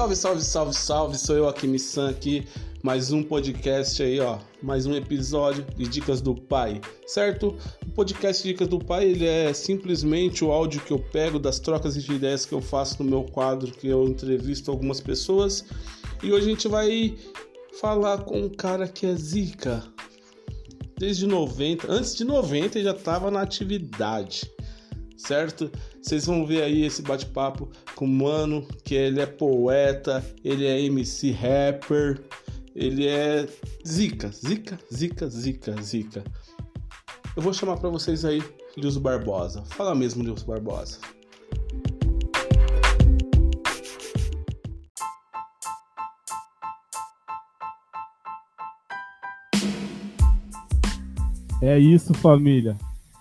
Salve, salve, salve, salve. Sou eu aqui, Missan aqui. Mais um podcast aí, ó. Mais um episódio de Dicas do Pai, certo? O podcast Dicas do Pai, ele é simplesmente o áudio que eu pego das trocas de ideias que eu faço no meu quadro, que eu entrevisto algumas pessoas. E hoje a gente vai falar com um cara que é zica. Desde 90, antes de 90 ele já estava na atividade certo? Vocês vão ver aí esse bate-papo com o mano, que ele é poeta, ele é MC rapper, ele é zica, zica, zica, zica, zica. Eu vou chamar para vocês aí Lilson Barbosa. Fala mesmo, Lilson Barbosa. É isso, família.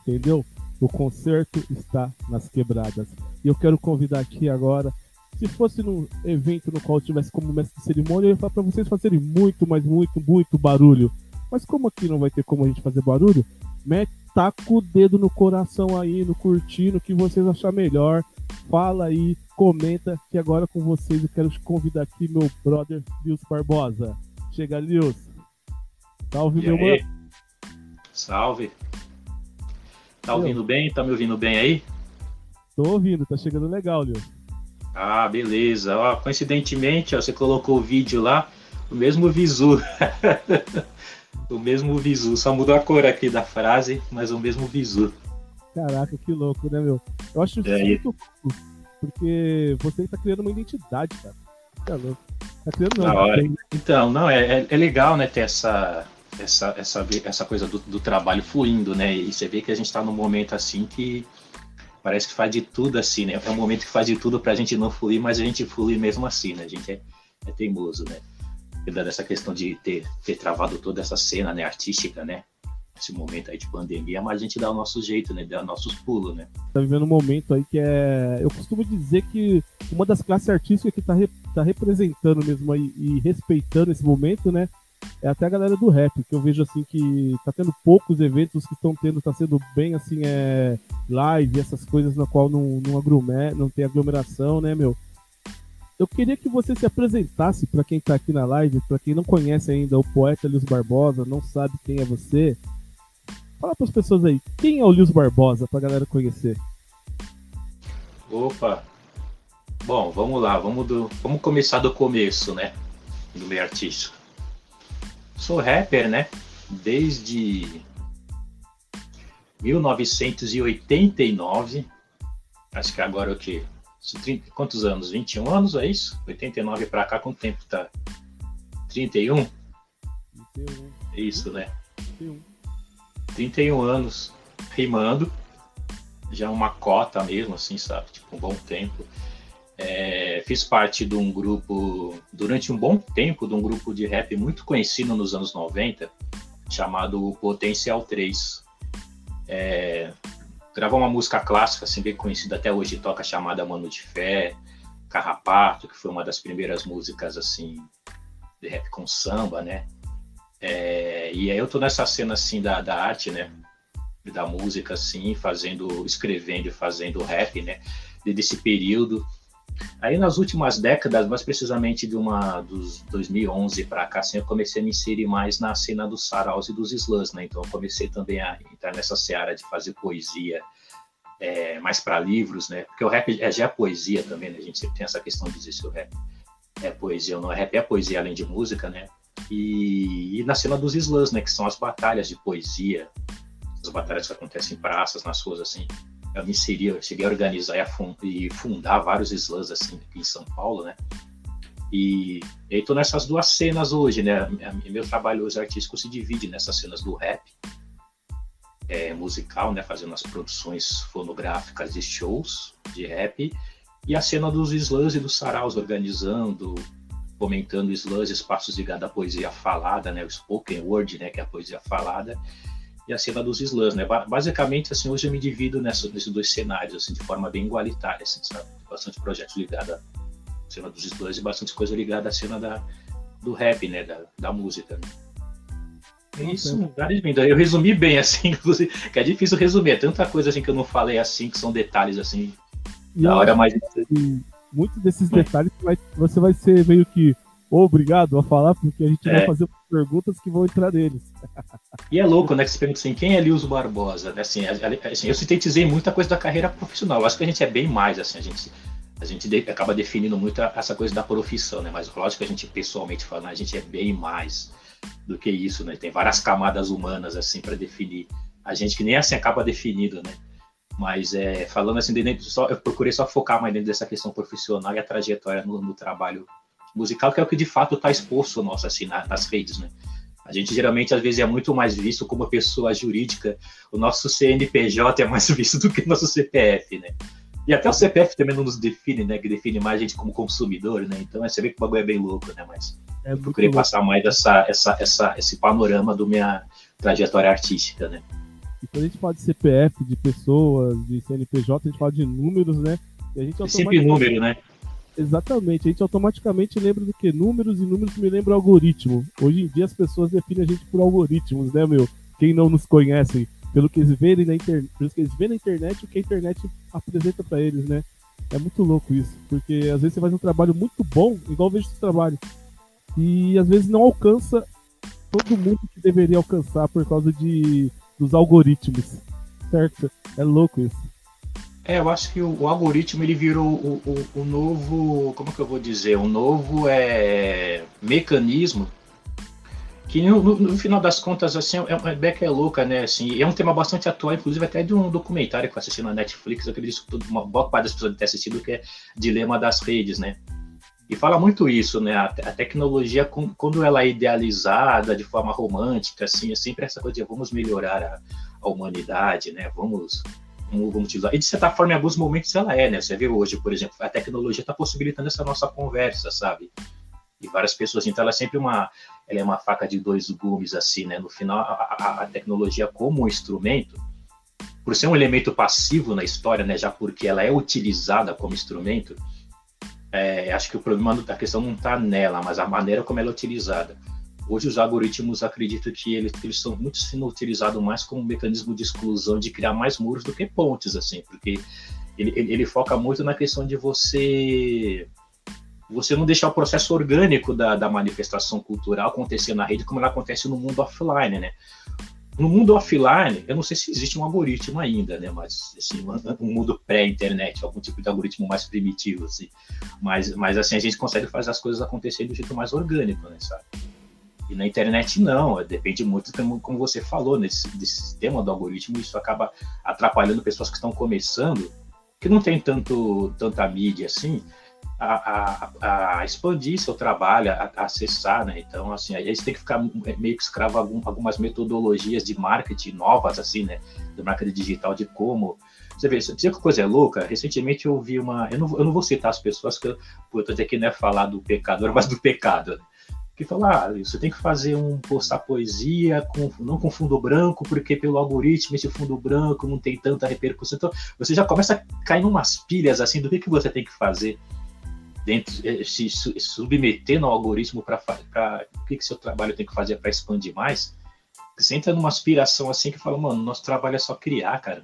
Entendeu? O concerto está nas quebradas. E eu quero convidar aqui agora. Se fosse num evento no qual eu tivesse como mestre de cerimônia, eu ia falar para vocês fazerem muito, mas muito, muito barulho. Mas como aqui não vai ter como a gente fazer barulho, mete, taca o dedo no coração aí, no curtindo, que vocês achar melhor. Fala aí, comenta, que agora com vocês eu quero te convidar aqui, meu brother Lius Barbosa. Chega, Lius. Salve, e meu aí? mano. Salve. Tá ouvindo bem? Tá me ouvindo bem aí? Tô ouvindo, tá chegando legal, Leo. Ah, beleza. Ó, coincidentemente, ó, você colocou o vídeo lá, o mesmo visu. o mesmo visu, só mudou a cor aqui da frase, mas o mesmo visu. Caraca, que louco, né, meu? Eu acho é, muito louco, porque você tá criando uma identidade, cara. Tá louco. Tá criando não. hora. Então, não, é, é, é legal, né, ter essa essa, essa, essa coisa do, do trabalho fluindo, né? E você vê que a gente está num momento assim que parece que faz de tudo assim, né? É um momento que faz de tudo para a gente não fluir, mas a gente flui mesmo assim, né? A gente é, é teimoso, né? Dessa questão de ter, ter travado toda essa cena né, artística, né? Esse momento aí de pandemia, mas a gente dá o nosso jeito, né? Dá nossos pulos, né? Tá vivendo um momento aí que é. Eu costumo dizer que uma das classes artísticas que tá, re... tá representando mesmo aí e respeitando esse momento, né? É até a galera do rap, que eu vejo assim que tá tendo poucos eventos que estão tendo, tá sendo bem assim, é live, essas coisas na qual não, não, aglume, não tem aglomeração, né, meu? Eu queria que você se apresentasse para quem tá aqui na live, para quem não conhece ainda o poeta Lius Barbosa, não sabe quem é você. Fala para as pessoas aí, quem é o Lius Barbosa, pra galera conhecer. Opa! Bom, vamos lá, vamos, do, vamos começar do começo, né? Do meio artístico sou rapper, né? Desde 1989. Acho que agora é o quê? Quantos anos? 21 anos, é isso? 89 para cá, quanto tempo tá? 31? 31. Isso, né? 31. 31 anos rimando. Já uma cota mesmo, assim, sabe? Tipo, um bom tempo. É, fiz parte de um grupo, durante um bom tempo, de um grupo de rap muito conhecido nos anos 90, chamado Potencial 3. É, gravou uma música clássica, assim, bem conhecida até hoje, toca chamada Mano de Fé, Carrapato, que foi uma das primeiras músicas, assim, de rap com samba, né? É, e aí eu tô nessa cena, assim, da, da arte, né? Da música, assim, fazendo, escrevendo e fazendo rap, né? Desde esse período, Aí nas últimas décadas, mais precisamente de uma dos 2011 para cá, assim, eu comecei a me inserir mais na cena dos saraus e dos slams, né? Então eu comecei também a entrar nessa seara de fazer poesia é, mais para livros, né? Porque o rap é, já é poesia também, né? A gente sempre tem essa questão de dizer se o rap é poesia ou não. O rap é poesia além de música, né? E, e na cena dos slams, né? Que são as batalhas de poesia, as batalhas que acontecem em praças, nas ruas, assim me inseri, eu cheguei a organizar e fundar vários slams assim aqui em São Paulo, né? E tô nessas duas cenas hoje, né? Meu trabalho hoje artístico se divide nessas cenas do rap, é, musical, né? Fazendo as produções fonográficas de shows de rap, e a cena dos slams e dos saraus, organizando, comentando slams, espaços ligados à poesia falada, né? O spoken word, né? Que é a poesia falada e a cena dos slams, né? Basicamente, assim, hoje eu me divido nessa, nesses dois cenários, assim, de forma bem igualitária, assim, sabe? Bastante projetos ligados à cena dos slams e bastante coisa ligada à cena da, do rap, né? Da, da música, né? É isso, eu resumi bem, assim, inclusive, que é difícil resumir, é tanta coisa assim que eu não falei assim, que são detalhes assim, da hora mais. muitos desses detalhes você vai ser meio que obrigado a falar, porque a gente é. vai fazer perguntas que vão entrar neles. E é louco, né? Que você pergunta assim, quem é Lilson Barbosa? Assim, assim, eu sintetizei muita coisa da carreira profissional. Eu acho que a gente é bem mais, assim, a gente, a gente de, acaba definindo muito essa coisa da profissão, né? Mas lógico que a gente, pessoalmente falando, a gente é bem mais do que isso, né? Tem várias camadas humanas, assim, para definir. A gente que nem assim acaba definido, né? Mas é, falando assim, dentro, só, eu procurei só focar mais dentro dessa questão profissional e a trajetória no, no trabalho musical, que é o que de fato está exposto nosso, assim, na, nas redes, né? A gente geralmente, às vezes, é muito mais visto como pessoa jurídica. O nosso CNPJ é mais visto do que o nosso CPF, né? E até o CPF também não nos define, né? Que define mais a gente como consumidor, né? Então você vê que o bagulho é bem louco, né? Mas é eu queria passar mais essa, essa, essa, esse panorama do minha trajetória artística, né? E quando a gente fala de CPF, de pessoas, de CNPJ, a gente fala de números, né? E a gente automaticamente... Sempre número, né? Exatamente, a gente automaticamente lembra do que? Números e números me lembram algoritmo. Hoje em dia as pessoas definem a gente por algoritmos, né, meu? Quem não nos conhece, pelo que eles veem na, inter... pelo que eles veem na internet, o que a internet apresenta para eles, né? É muito louco isso, porque às vezes você faz um trabalho muito bom, igual eu vejo esse trabalho, e às vezes não alcança todo mundo que deveria alcançar por causa de dos algoritmos, certo? É louco isso. É, eu acho que o, o algoritmo ele virou o, o, o, novo, como que eu vou dizer, um novo é, mecanismo que no, no, no, final das contas assim é uma beca é louca, né? Assim, é um tema bastante atual, inclusive até de um documentário que eu assisti na Netflix, eu acredito que uma boa parte das pessoas ter assistido que é Dilema das Redes, né? E fala muito isso, né? A, a tecnologia, quando ela é idealizada de forma romântica, assim, é sempre essa coisa de vamos melhorar a, a humanidade, né? Vamos vamos utilizar. E de certa forma, em alguns momentos ela é, né? Você vê hoje, por exemplo, a tecnologia está possibilitando essa nossa conversa, sabe? E várias pessoas, então ela é sempre uma, ela é uma faca de dois gumes, assim, né? No final, a, a, tecnologia como um instrumento, por ser um elemento passivo na história, né? Já porque ela é utilizada como instrumento, é, acho que o problema da questão não está nela, mas a maneira como ela é utilizada. Hoje os algoritmos acredito que eles, eles são muito sendo utilizados mais como um mecanismo de exclusão, de criar mais muros do que pontes, assim, porque ele, ele, ele foca muito na questão de você você não deixar o processo orgânico da, da manifestação cultural acontecer na rede como ela acontece no mundo offline, né? No mundo offline, eu não sei se existe um algoritmo ainda, né? Mas assim, um mundo pré-internet, algum tipo de algoritmo mais primitivo, assim. Mas, mas assim, a gente consegue fazer as coisas acontecerem do jeito mais orgânico, né? Sabe? E na internet não, depende muito como, você falou nesse desse sistema do algoritmo, isso acaba atrapalhando pessoas que estão começando, que não tem tanto tanta mídia assim, a, a, a expandir seu trabalho, a, a, acessar, né? Então, assim, aí você tem que ficar meio que escravo algum, algumas metodologias de marketing novas, assim, né? Do marketing digital, de como você vê, você que coisa é louca? Recentemente eu vi uma. Eu não, eu não vou citar as pessoas que. Pô, eu tô aqui não é falar do pecador, mas do pecado. Né? Que fala, ah, você tem que fazer um postar poesia com, não com fundo branco, porque pelo algoritmo esse fundo branco não tem tanta repercussão. Então, você já começa a cair umas pilhas assim do que, que você tem que fazer dentro, eh, se submeter no algoritmo para o que, que seu trabalho tem que fazer para expandir mais. Você entra numa aspiração assim que fala, mano, nosso trabalho é só criar, cara.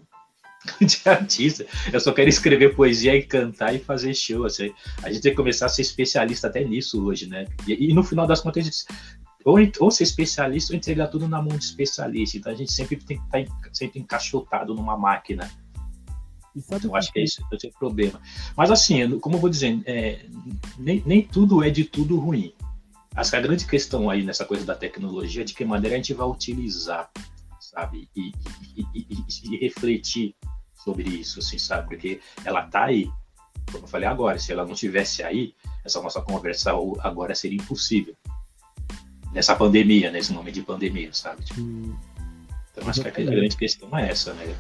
de artista. Eu só quero escrever poesia e cantar e fazer show. Assim. A gente tem que começar a ser especialista até nisso hoje, né? E, e no final das contas, gente, ou, ou, ser especialista ou entregar tudo na mão de especialista. Então a gente sempre tem que estar tá sempre encaixotado numa máquina. Então acho que é isso é o problema. Mas assim, como eu vou dizendo, é, nem, nem tudo é de tudo ruim. Acho que a grande questão aí nessa coisa da tecnologia é de que maneira a gente vai utilizar, sabe? E, e, e, e refletir sobre isso, assim, sabe? Porque ela tá aí. Como eu falei agora, se ela não tivesse aí, essa nossa conversa agora seria impossível. Nessa pandemia, nesse momento de pandemia, sabe? Tipo, então acho que a grande questão é essa, né?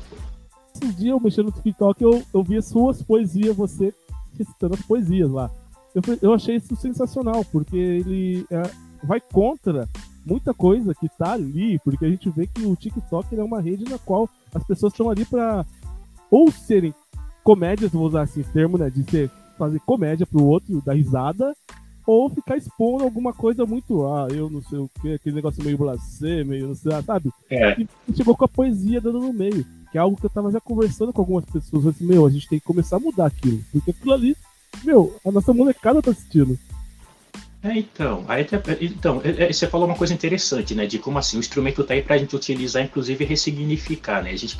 Esses dias eu mexendo no TikTok, eu, eu vi as suas poesias, você recitando as poesias lá. Eu, eu achei isso sensacional, porque ele é, vai contra muita coisa que tá ali, porque a gente vê que o TikTok é uma rede na qual as pessoas estão ali para ou serem comédias, vou usar esse termo, né? De ser, fazer comédia pro outro, dar risada, ou ficar expondo alguma coisa muito, ah, eu não sei o que, aquele negócio meio blasé, meio não sei, sabe? É. E chegou com a poesia dando no meio, que é algo que eu tava já conversando com algumas pessoas, assim, meu, a gente tem que começar a mudar aquilo, porque aquilo ali meu, a nossa molecada tá assistindo. É, então, aí, então é, é, você falou uma coisa interessante, né? De como assim o instrumento tá aí para a gente utilizar, inclusive ressignificar, né? A gente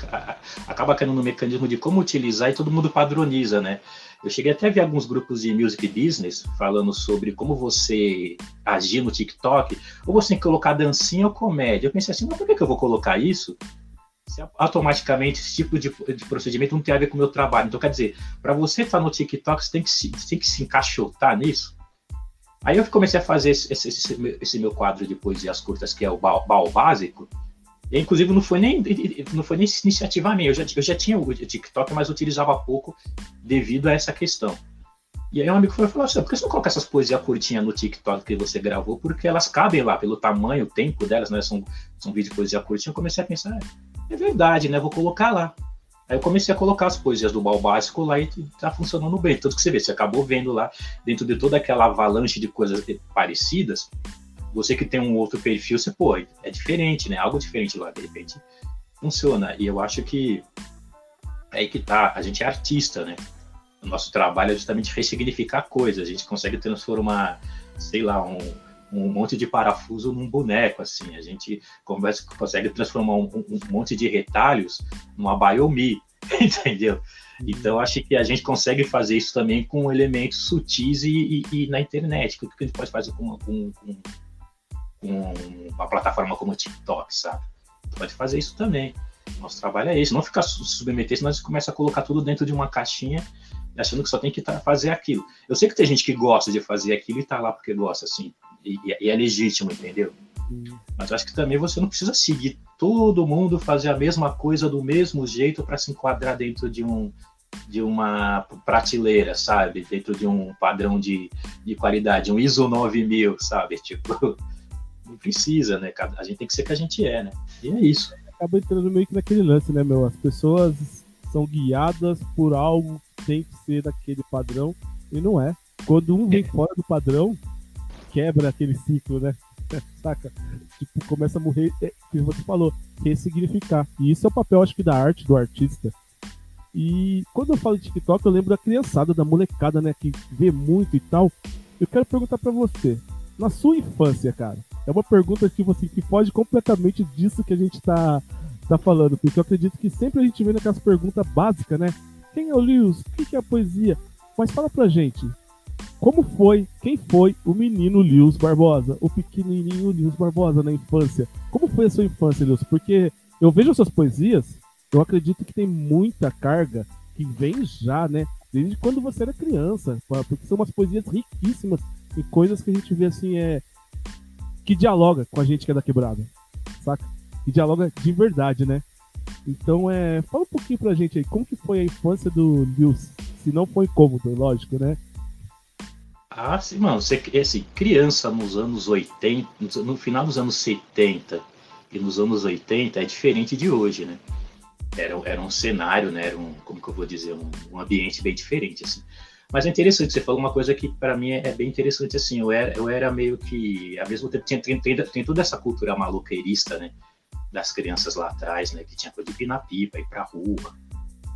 acaba caindo no mecanismo de como utilizar e todo mundo padroniza, né? Eu cheguei até a ver alguns grupos de music business falando sobre como você agir no TikTok, ou você tem que colocar dancinha ou comédia. Eu pensei assim, mas por que, eu vou colocar isso? Se automaticamente esse tipo de, de, procedimento não tem a ver com o meu trabalho. Então, quer dizer, para você estar tá no TikTok, você tem que se, tem que se encaixotar nisso. Aí eu comecei a fazer esse, esse, esse, esse meu quadro de poesias curtas, que é o Baú Básico. E, inclusive, não foi nem, não foi nem iniciativa minha. Eu já, eu já tinha o TikTok, mas utilizava pouco devido a essa questão. E aí um amigo falou assim, por que você não coloca essas poesias curtinhas no TikTok que você gravou? Porque elas cabem lá, pelo tamanho, o tempo delas, né? São, são vídeos de poesia curtinha. Eu comecei a pensar, é, é verdade, né? Vou colocar lá. Aí eu comecei a colocar as poesias do mal básico lá e tá funcionando bem. Tanto que você vê, você acabou vendo lá, dentro de toda aquela avalanche de coisas parecidas, você que tem um outro perfil, você, pô, é diferente, né? Algo diferente lá, de repente funciona. E eu acho que é aí que tá, a gente é artista, né? O nosso trabalho é justamente ressignificar coisas. A gente consegue transformar, sei lá, um, um monte de parafuso num boneco, assim. A gente consegue transformar um, um monte de retalhos numa Biomi, entendeu? Então, acho que a gente consegue fazer isso também com elementos sutis e, e, e na internet. O que a gente pode fazer com, com, com, com uma plataforma como o TikTok, sabe? Pode fazer isso também. Nosso trabalho é esse. Não ficar submeter, senão a gente começa a colocar tudo dentro de uma caixinha achando que só tem que tá, fazer aquilo. Eu sei que tem gente que gosta de fazer aquilo e tá lá porque gosta, assim, e, e é legítimo, entendeu? Mas acho que também você não precisa seguir todo mundo fazer a mesma coisa do mesmo jeito para se enquadrar dentro de um de uma prateleira, sabe? Dentro de um padrão de, de qualidade, um ISO 9000, sabe? Tipo, não precisa, né? A gente tem que ser que a gente é, né? E é isso. Acaba entrando meio que naquele lance, né, meu? As pessoas são guiadas por algo que tem que ser daquele padrão e não é. Quando um vem fora do padrão, quebra aquele ciclo, né? Saca? Tipo, começa a morrer, é, que você falou, ressignificar. E isso é o papel, acho que, da arte, do artista. E quando eu falo de TikTok, eu lembro da criançada, da molecada, né, que vê muito e tal. Eu quero perguntar para você, na sua infância, cara, é uma pergunta tipo assim, que foge completamente disso que a gente tá, tá falando, porque eu acredito que sempre a gente vê naquelas perguntas básicas, né? Quem é o Lewis? O que é a poesia? Mas fala pra gente, como foi, quem foi o menino Lewis Barbosa, o pequenininho Lewis Barbosa na infância? Como foi a sua infância, Lewis? Porque eu vejo suas poesias, eu acredito que tem muita carga que vem já, né? Desde quando você era criança, porque são umas poesias riquíssimas e coisas que a gente vê assim, é. que dialoga com a gente que é da quebrada, saca? Que dialoga de verdade, né? Então, é. Fala um pouquinho pra gente aí, como que foi a infância do Lewis? Se não foi cômodo, lógico, né? Ah, sim, mano, você, assim, criança nos anos 80, no final dos anos 70 e nos anos 80 é diferente de hoje, né? Era, era um cenário, né? Era um, como que eu vou dizer, um, um ambiente bem diferente, assim. Mas é interessante, você falou uma coisa que para mim é, é, bem interessante, assim, eu era, eu era meio que, ao mesmo tempo, tinha, tem, tem, toda essa cultura maluqueirista, né? Das crianças lá atrás, né? Que tinha coisa de pinar pipa, ir pra rua,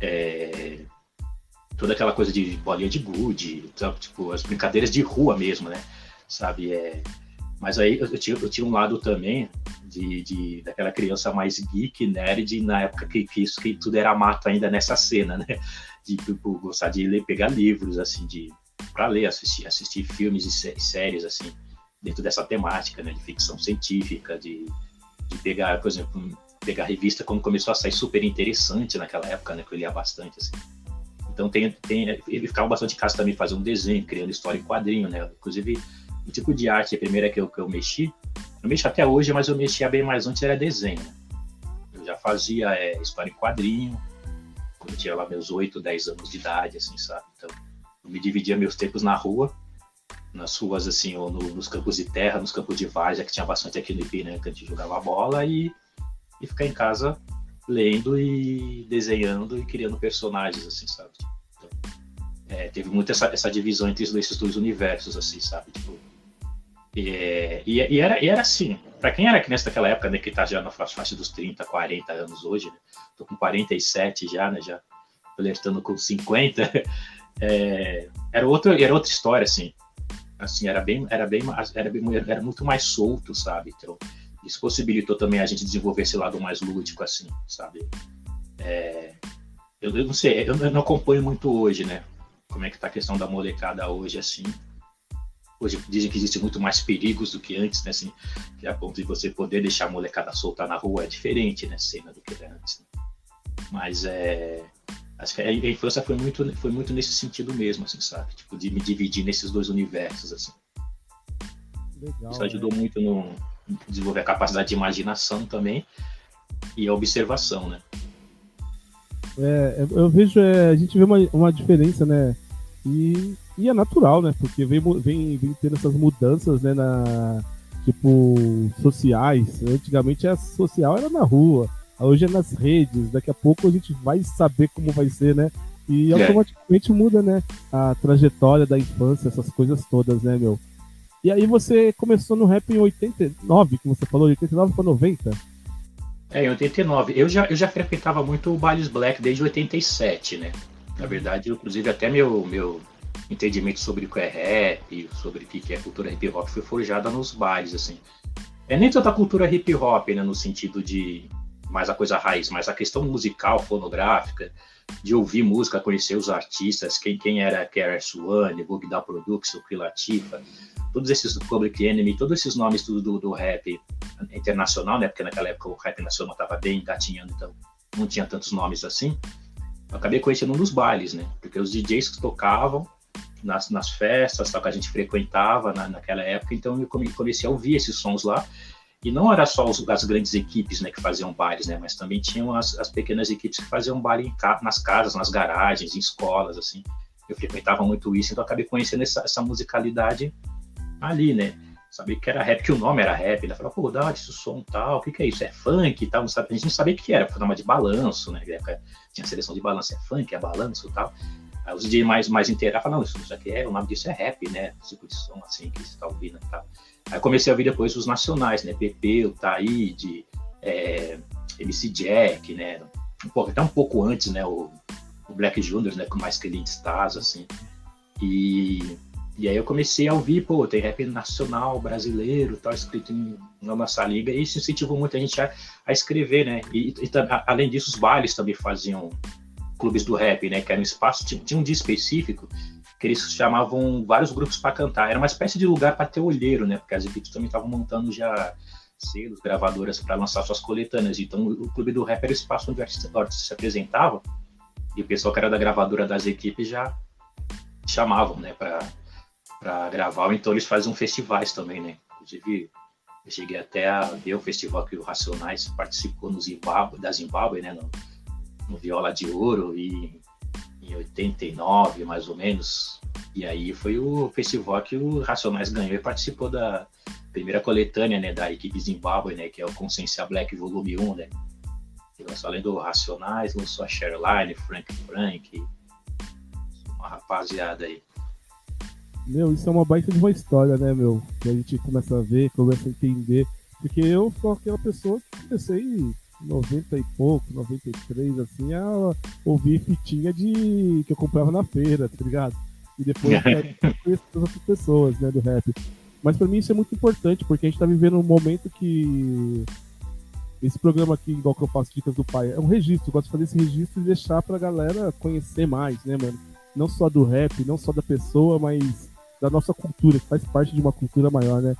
é, toda aquela coisa de bolinha de gude, tipo, as brincadeiras de rua mesmo, né? Sabe? É... Mas aí eu, tinha, eu tinha um lado também de, de, daquela criança mais geek, nerd, na época que, que, isso, que tudo era mato ainda nessa cena, né? De tipo, gostar de ler, pegar livros, assim, de para ler, assistir, assistir filmes e séries, assim, dentro dessa temática, né? De ficção científica, de, de pegar, por exemplo, pegar revista quando começou a sair super interessante naquela época, né? Que eu lia bastante, assim então tem, tem, ele ficava bastante em casa também fazendo desenho, criando história em quadrinho, né? Inclusive, o tipo de arte, a primeira que eu, que eu mexi, eu mexo até hoje, mas eu mexia bem mais antes, era desenho. Eu já fazia é, história em quadrinho, quando tinha lá meus 8, 10 anos de idade, assim, sabe? Então, eu me dividia meus tempos na rua, nas ruas, assim, ou no, nos campos de terra, nos campos de várzea, que tinha bastante aqui no Ipiranga, né, que a gente jogava bola, e, e ficar em casa lendo e desenhando e criando personagens, assim, sabe? Então, é, teve muito essa, essa divisão entre esses dois universos, assim, sabe? Tipo, e, e, e, era, e era assim, para quem era criança naquela época, né, que tá já na faixa dos 30, 40 anos hoje, né? Tô com 47 já, né, já flertando com 50, é, era outra, era outra história, assim. Assim, era bem, era bem, era, bem, era muito mais solto, sabe? Então, isso possibilitou também a gente desenvolver esse lado mais lúdico, assim, sabe? É, eu, eu, não sei, eu não acompanho muito hoje, né? Como é que tá a questão da molecada hoje, assim. Hoje dizem que existe muito mais perigos do que antes, né? Assim, que a ponto de você poder deixar a molecada soltar na rua é diferente, né? Cena do que era antes. Né? Mas é. Acho que a infância foi muito, foi muito nesse sentido mesmo, assim, sabe? Tipo, de me dividir nesses dois universos, assim. Legal, Isso ajudou né? muito no desenvolver a capacidade de imaginação também e a observação, né? É, eu vejo, é, a gente vê uma, uma diferença, né? E, e é natural, né? Porque vem, vem, vem tendo essas mudanças, né? Na, tipo, sociais. Antigamente a social era na rua, hoje é nas redes. Daqui a pouco a gente vai saber como vai ser, né? E é. automaticamente muda, né? A trajetória da infância, essas coisas todas, né, meu? E aí você começou no rap em 89, que você falou, 89 para 90? É, em 89. Eu já, eu já frequentava muito o Bailes Black desde 87, né? Na verdade, inclusive até meu, meu entendimento sobre o que é rap, sobre o que é cultura hip hop foi forjada nos bailes, assim. É nem tanta cultura hip hop, né, no sentido de mais a coisa raiz, mas a questão musical, fonográfica, de ouvir música, conhecer os artistas, quem, quem era KRS One, Bug da Production, Latifa, todos esses Public Enemy, todos esses nomes do, do, do, rap internacional, né? Porque naquela época o rap nacional estava bem engatinhando, então não tinha tantos nomes assim. Eu acabei conhecendo um dos bailes, né? Porque os DJs que tocavam nas, nas festas, tal, que a gente frequentava na, naquela época, então eu comecei a ouvir esses sons lá e não era só os, as grandes equipes né, que faziam bailes, né, mas também tinham as, as pequenas equipes que faziam baile nas casas, nas garagens, em escolas, assim. Eu frequentava muito isso, então acabei conhecendo essa, essa musicalidade ali, né? Sabia que era rap, que o nome era rap. Ele falou, pô, dá esse som tal, o que, que é isso? É funk e tal? Não sabe, a gente não sabia o que era, programa de balanço, né? Tinha seleção de balanço, é funk, é balanço e tal. Aí os dias mais, mais inteirados falaram, não, isso aqui é, o nome disso é rap, né? Tipo de som assim que você tá ouvindo e tal. Aí comecei a ouvir depois os nacionais, né? PP, o Taíde, é, MC Jack, né? Pouco, até um pouco antes, né? O, o Black Juniors, né? Com mais que ele assim. E, e aí eu comecei a ouvir, pô, tem rap nacional, brasileiro, tal, escrito em, na nossa liga, e isso incentivou muita gente a, a escrever, né? E, e, além disso, os bailes também faziam clubes do rap, né? Que era um espaço, tinha, tinha um dia específico que eles chamavam vários grupos para cantar. Era uma espécie de lugar para ter olheiro, né? Porque as equipes também estavam montando já selos, gravadoras para lançar suas coletâneas. Então, o Clube do Rap era o espaço onde o artista, o artista se apresentava e o pessoal que era da gravadora das equipes já chamavam, né, para gravar. Então, eles faziam festivais também, né? Inclusive, eu cheguei até a ver o festival que o Racionais participou no Zimbábue, da Zimbábue, né? No, no Viola de Ouro e em 89, mais ou menos. E aí foi o festival que o Racionais ganhou e participou da primeira coletânea, né, da equipe Zimbabwe, né, que é o Consciência Black Volume 1, né. Que lançou além do Racionais, lançou a Sherline, Frank Frank, uma rapaziada aí. Meu, isso é uma baita de uma história, né, meu? Que a gente começa a ver, começa a entender. Porque eu sou aquela pessoa que comecei 90 e pouco, 93, assim, a ouvir fitinha de que eu comprava na feira, tá ligado? E depois eu conheço as outras pessoas, né, do rap. Mas para mim isso é muito importante, porque a gente tá vivendo um momento que esse programa aqui, igual que eu faço Dicas do Pai, é um registro. Eu gosto de fazer esse registro e deixar pra galera conhecer mais, né, mano? Não só do rap, não só da pessoa, mas da nossa cultura, que faz parte de uma cultura maior, né?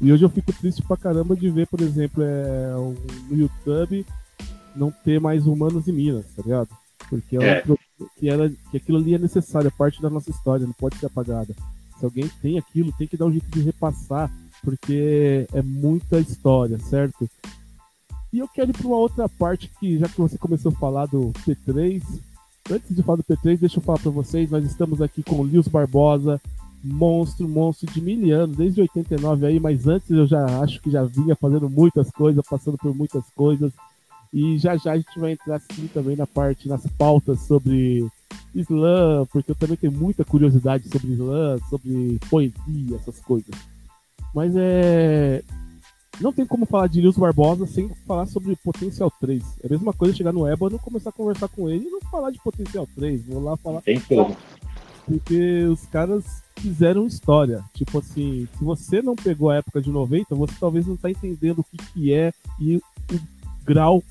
E hoje eu fico triste pra caramba de ver, por exemplo, é, no YouTube não ter mais humanos em Minas, tá ligado? Porque é, é. que, era, que aquilo ali é necessário, é parte da nossa história, não pode ser apagada. Se alguém tem aquilo, tem que dar um jeito de repassar, porque é muita história, certo? E eu quero ir para uma outra parte que, já que você começou a falar do P3, antes de falar do P3, deixa eu falar para vocês, nós estamos aqui com o Lios Barbosa, monstro, monstro de mil anos, desde 89 aí, mas antes eu já acho que já vinha fazendo muitas coisas, passando por muitas coisas. E já já a gente vai entrar sim também na parte, nas pautas sobre Islã, porque eu também tenho muita curiosidade sobre Islã, sobre poesia, essas coisas. Mas é. Não tem como falar de Nilson Barbosa sem falar sobre Potencial 3. É a mesma coisa chegar no Ébano, começar a conversar com ele e não falar de Potencial 3. Vou lá falar. Tem como. Porque os caras fizeram história. Tipo assim, se você não pegou a época de 90, você talvez não tá entendendo o que, que é e o grau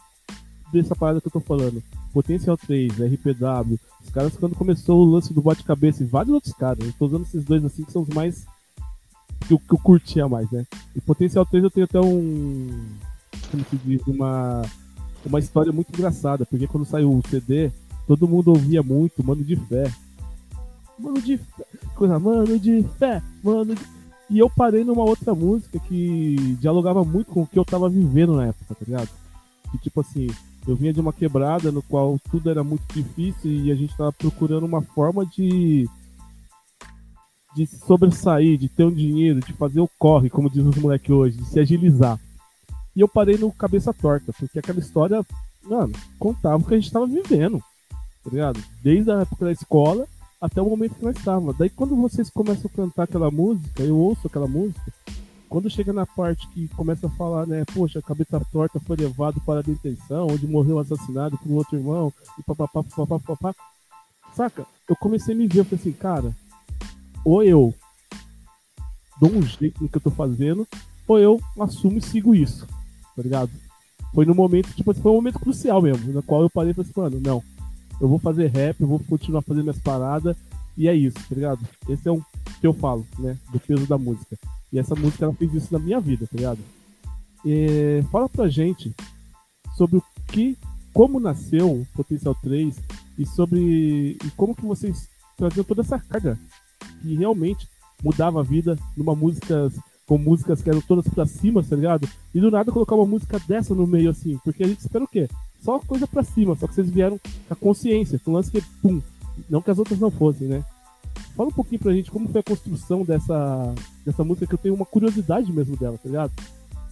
dessa parada que eu tô falando. Potencial 3, RPW, os caras quando começou o lance do bate-cabeça e vários outros caras, eu tô usando esses dois assim que são os mais que eu, que eu curtia mais, né? E Potencial 3 eu tenho até um como se diz, uma uma história muito engraçada, porque quando saiu o CD, todo mundo ouvia muito Mano de Fé. Mano de Fé, coisa, Mano de Fé, Mano de... E eu parei numa outra música que dialogava muito com o que eu tava vivendo na época, tá ligado? Que tipo assim, eu vinha de uma quebrada no qual tudo era muito difícil e a gente estava procurando uma forma de de sobressair, de ter um dinheiro, de fazer o corre, como diz os moleques hoje, de se agilizar. E eu parei no cabeça torta, porque aquela história, mano, contava o que a gente estava vivendo, tá ligado? Desde a época da escola até o momento que nós estávamos. Daí quando vocês começam a cantar aquela música, eu ouço aquela música, quando chega na parte que começa a falar, né, poxa, a cabeça torta foi levado para a detenção, onde morreu assassinado por um outro irmão, e papapá, papapá, papapá. Saca? Eu comecei a me ver, eu falei assim, cara, ou eu dou um jeito no que eu tô fazendo, ou eu assumo e sigo isso, tá ligado? Foi no momento, tipo foi um momento crucial mesmo, na qual eu parei e falei assim, mano, não, eu vou fazer rap, eu vou continuar fazendo minhas paradas, e é isso, tá ligado? Esse é um que eu falo, né, do peso da música. E essa música ela fez isso na minha vida, tá ligado? E, fala pra gente sobre o que, como nasceu o Potencial 3 e sobre e como que vocês traziam toda essa carga que realmente mudava a vida numa música com músicas que eram todas pra cima, tá ligado? E do nada colocar uma música dessa no meio assim, porque a gente espera o quê? Só coisa pra cima, só que vocês vieram com a consciência, com um lance que pum, não que as outras não fossem, né? Fala um pouquinho pra gente como foi a construção dessa, dessa música, que eu tenho uma curiosidade mesmo dela, tá ligado?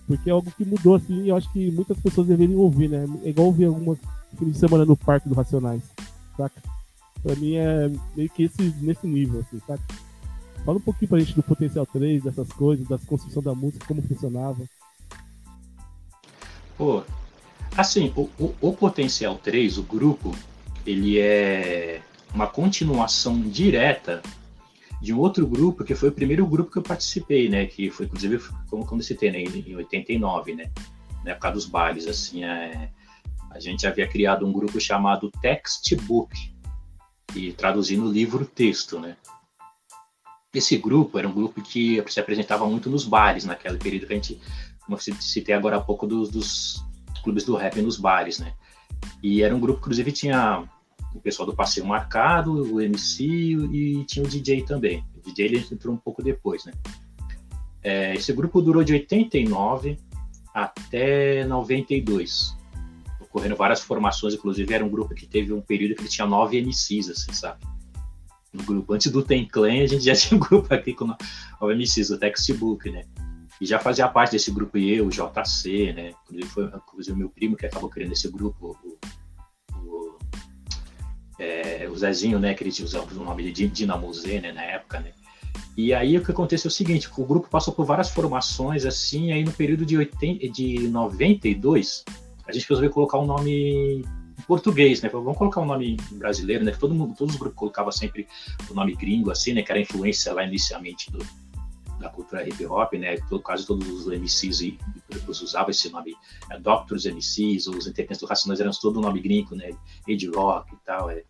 Porque é algo que mudou, assim, e eu acho que muitas pessoas deveriam ouvir, né? É igual ouvir algumas fim de semana no Parque do Racionais, saca? Pra mim é meio que esse, nesse nível, assim, saca? Fala um pouquinho pra gente do Potencial 3, dessas coisas, da construção da música, como funcionava. Pô, assim, o, o, o Potencial 3, o grupo, ele é uma continuação direta de um outro grupo, que foi o primeiro grupo que eu participei, né? Que foi, inclusive, como, como eu citei, né? Em 89, né? Na época dos bailes, assim, é... a gente havia criado um grupo chamado Textbook, e traduzindo o livro texto, né? Esse grupo era um grupo que se apresentava muito nos bares, naquele período que a gente, como eu citei agora há pouco, dos, dos clubes do rap nos bares, né? E era um grupo inclusive, tinha o pessoal do passeio marcado, o MC e tinha o DJ também. O DJ ele entrou um pouco depois, né? É, esse grupo durou de 89 até 92. Ocorrendo várias formações, inclusive era um grupo que teve um período que tinha nove MCs, assim, sabe? No grupo. Antes do Tem Clan, a gente já tinha um grupo aqui com nove MCs, o Textbook, né? E já fazia parte desse grupo eu, o JC, né? Inclusive foi inclusive, o meu primo que acabou criando esse grupo, o é, o Zezinho, né, que ele usava o nome de Dinamuzê, né, na época, né. E aí o que aconteceu é o seguinte, o grupo passou por várias formações, assim, aí no período de, 80, de 92, a gente resolveu colocar um nome em português, né, vamos colocar um nome brasileiro, né, todo mundo, todos os grupos colocavam sempre o nome gringo, assim, né, que era a influência lá inicialmente do, da cultura hip hop, né? Quase todos os MCs e usavam esse nome, é, Doctors MCs, os integrantes do Racionais eram todo nome gringo, né? Ed Rock e tal. É.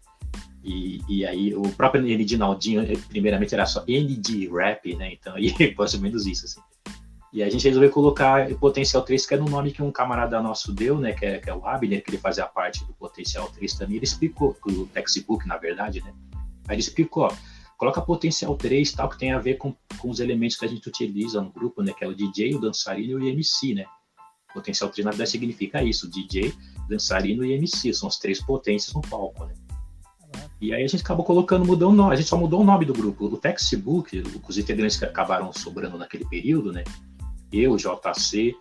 E, e aí o próprio ND Naldinho, eh, primeiramente era só ND Rap, né? Então, e mais menos isso, assim. E a gente resolveu colocar Potencial 3, que era um nome que um camarada nosso deu, né? Que é, que é o Abner, que ele fazia parte do Potencial 3 também. Ele explicou, o textbook, na verdade, né? Aí ele explicou, ó, coloca Potencial 3, tal, que tem a ver com, com os elementos que a gente utiliza no grupo, né? Que é o DJ, o dançarino e o MC, né? Potencial 3, na verdade, significa isso, DJ, dançarino e MC, são as três potências no palco, né? E aí a gente acabou colocando, mudou o nome, a gente só mudou o nome do grupo. O Textbook, os integrantes que acabaram sobrando naquele período, né? Eu, o JC,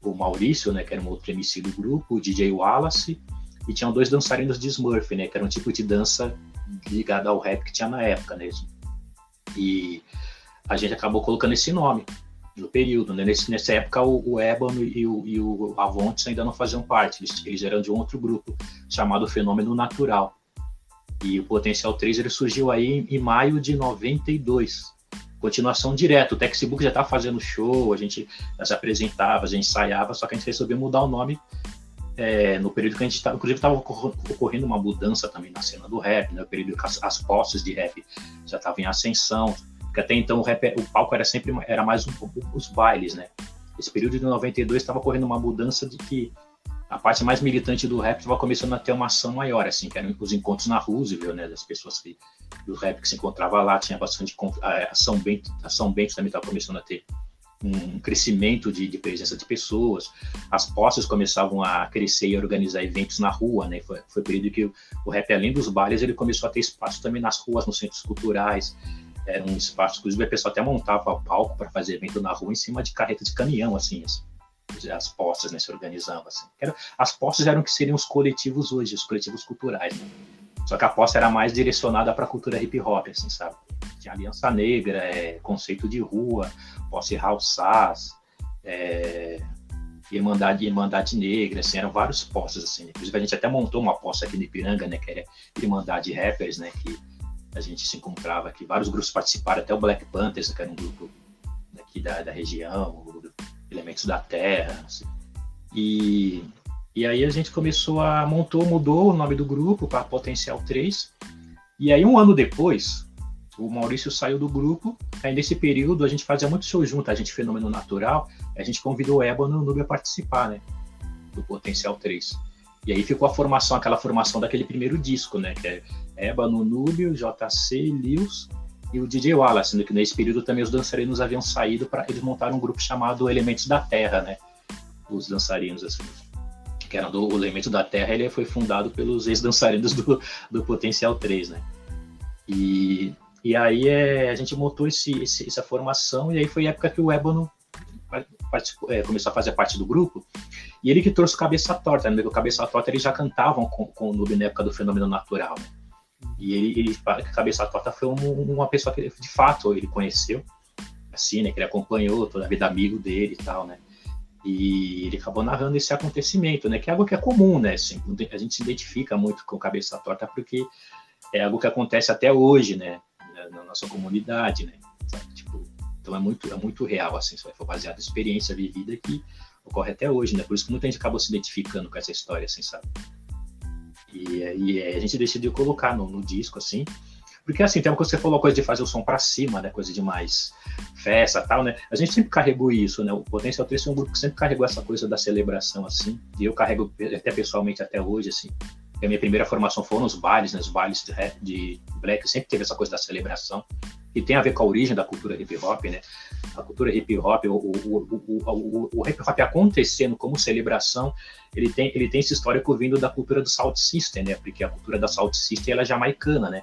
o Maurício, né, que era um outro MC do grupo, o DJ Wallace, e tinham dois dançarinos de Smurf, né, que era um tipo de dança ligada ao rap que tinha na época, né? E a gente acabou colocando esse nome no período, né? Nesse, nessa época o, o Ébano e o, e o Avontes ainda não faziam parte, eles, eles eram de um outro grupo chamado Fenômeno Natural. E o Potencial 3 ele surgiu aí em, em maio de 92. Continuação direto. O Textbook já estava fazendo show, a gente se apresentava, gente ensaiava, só que a gente resolveu mudar o nome é, no período que a gente estava. Inclusive, estava ocorrendo uma mudança também na cena do rap, né? no período que as, as posses de rap já estavam em ascensão. Porque até então o, rap, o palco era sempre era mais um, os bailes, né? Esse período de 92 estava ocorrendo uma mudança de que a parte mais militante do rap estava começando a ter uma ação maior, assim, que eram os encontros na Roosevelt, né, das pessoas que, do rap que se encontrava lá, tinha bastante, a São Bento, a São Bento também estava começando a ter um crescimento de, de, presença de pessoas, as posses começavam a crescer e organizar eventos na rua, né, foi, foi o período que o, o rap, além dos bailes, ele começou a ter espaço também nas ruas, nos centros culturais, era um espaço, inclusive a pessoa até montava palco para fazer evento na rua em cima de carreta de caminhão, assim, assim as postas né, se organizavam assim. as postas eram que seriam os coletivos hoje, os coletivos culturais. Né? Só que a posta era mais direcionada para a cultura hip hop, assim, sabe? Tinha Aliança Negra, é, conceito de rua, posse house é, Irmandade, Irmandade Negra, assim, eram vários postos, assim. Inclusive a gente até montou uma posta aqui no Ipiranga, né, que era Irmandade Rappers, né, que a gente se encontrava aqui, vários grupos participaram, até o Black Panthers, que era um grupo da, da região, elementos da terra. Assim. E, e aí a gente começou a montou, mudou o nome do grupo para Potencial 3. E aí um ano depois, o Maurício saiu do grupo. Aí nesse período a gente fazia muito show junto, a gente fenômeno natural. A gente convidou o Ébano e o Nubio a participar, né? Do Potencial 3. E aí ficou a formação, aquela formação daquele primeiro disco, né? Que é Ébano, Núbio, JC, Lewis e o DJ Wallace, sendo que nesse período também os dançarinos haviam saído para eles montaram um grupo chamado Elementos da Terra, né? Os dançarinos assim, que eram do Elemento da Terra, ele foi fundado pelos ex-dançarinos do, do Potencial 3, né? E, e aí é, a gente montou esse, esse, essa formação e aí foi a época que o Ébano é, começou a fazer parte do grupo e ele que trouxe o Cabeça Torta, né? O Cabeça Torta eles já cantavam com, com o Noob na época do Fenômeno Natural, né? E ele, ele Cabeça Torta foi um, uma pessoa que, de fato, ele conheceu, assim, né? Que ele acompanhou toda a vida amigo dele e tal, né? E ele acabou narrando esse acontecimento, né? Que é algo que é comum, né? Assim, a gente se identifica muito com Cabeça Torta porque é algo que acontece até hoje, né? Na nossa comunidade, né? Tipo, então é muito, é muito real, assim, for baseado em experiência vivida que ocorre até hoje, né? Por isso que muita gente acabou se identificando com essa história, assim, sabe? E, e a gente decidiu colocar no, no, disco, assim. Porque, assim, tem uma coisa que você falou, coisa de fazer o som para cima, né? Coisa de mais festa tal, né? A gente sempre carregou isso, né? O Potencial 3 é um grupo que sempre carregou essa coisa da celebração, assim. E eu carrego até pessoalmente até hoje, assim. A minha primeira formação foram os bailes, né? Os bailes de, de black sempre teve essa coisa da celebração. E tem a ver com a origem da cultura hip hop, né? A cultura hip hop, o, o, o, o, o hip hop acontecendo como celebração, ele tem, ele tem esse histórico vindo da cultura do South System, né? Porque a cultura da South System ela é jamaicana, né?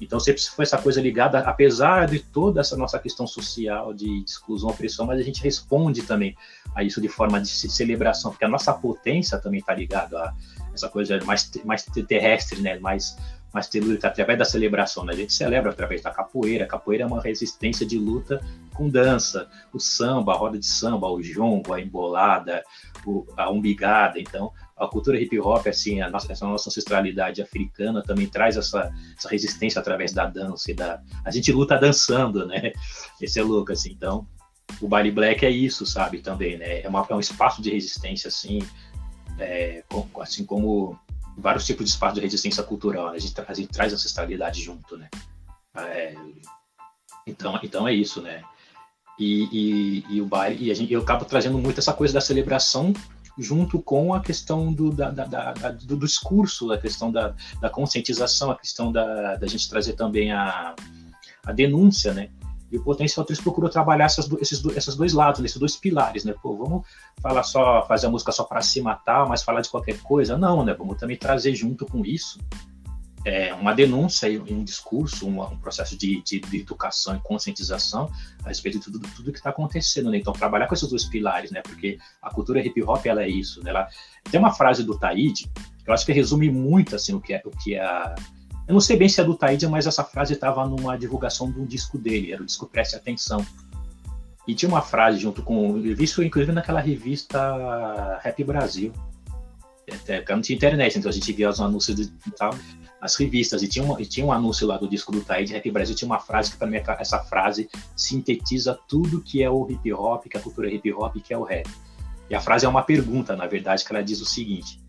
Então sempre foi essa coisa ligada, apesar de toda essa nossa questão social de exclusão, opressão, mas a gente responde também a isso de forma de celebração, porque a nossa potência também está ligada a essa coisa mais, mais terrestre, né? Mais mais telúrica através da celebração. Né? A gente celebra através da capoeira. A capoeira é uma resistência de luta com dança. O samba, a roda de samba, o jongo, a embolada, o, a umbigada. Então, a cultura hip hop, assim, a nossa, essa nossa ancestralidade africana também traz essa, essa resistência através da dança. Da... A gente luta dançando, né? Esse é louco, assim. Então, o baile black é isso, sabe? Também, né? É, uma, é um espaço de resistência, assim, é, assim como vários tipos de espaço de resistência cultural. Né? A, gente, a gente traz ancestralidade junto, né? É, então, então é isso, né? E, e, e o baile, e a gente, eu acabo trazendo muito essa coisa da celebração junto com a questão do, da, da, da, do, discurso, a questão da, conscientização, a questão da gente trazer também a, a denúncia, né? E o Potencial 3 procurou trabalhar essas, esses, esses dois lados, esses dois pilares, né? Pô, vamos falar só, fazer a música só para cima tal, mas falar de qualquer coisa? Não, né? Vamos também trazer junto com isso é, uma denúncia e um discurso, um, um processo de, de, de, educação e conscientização a respeito de tudo, tudo que está acontecendo, né? Então, trabalhar com esses dois pilares, né? Porque a cultura hip hop, ela é isso, né? Ela, tem uma frase do Taíde, que eu acho que resume muito, assim, o que é, o que é a eu não sei bem se é do Taíde, mas essa frase estava numa divulgação de um disco dele, era o disco Preste Atenção. E tinha uma frase junto com. Isso inclusive naquela revista Rap Brasil. Até porque não tinha internet, então a gente via os anúncios e tal, as revistas. E tinha, uma, e tinha um anúncio lá do disco do Taíde Rap Brasil, tinha uma frase que para mim essa frase sintetiza tudo que é o hip hop, que é a cultura hip hop, que é o rap. E a frase é uma pergunta, na verdade, que ela diz o seguinte: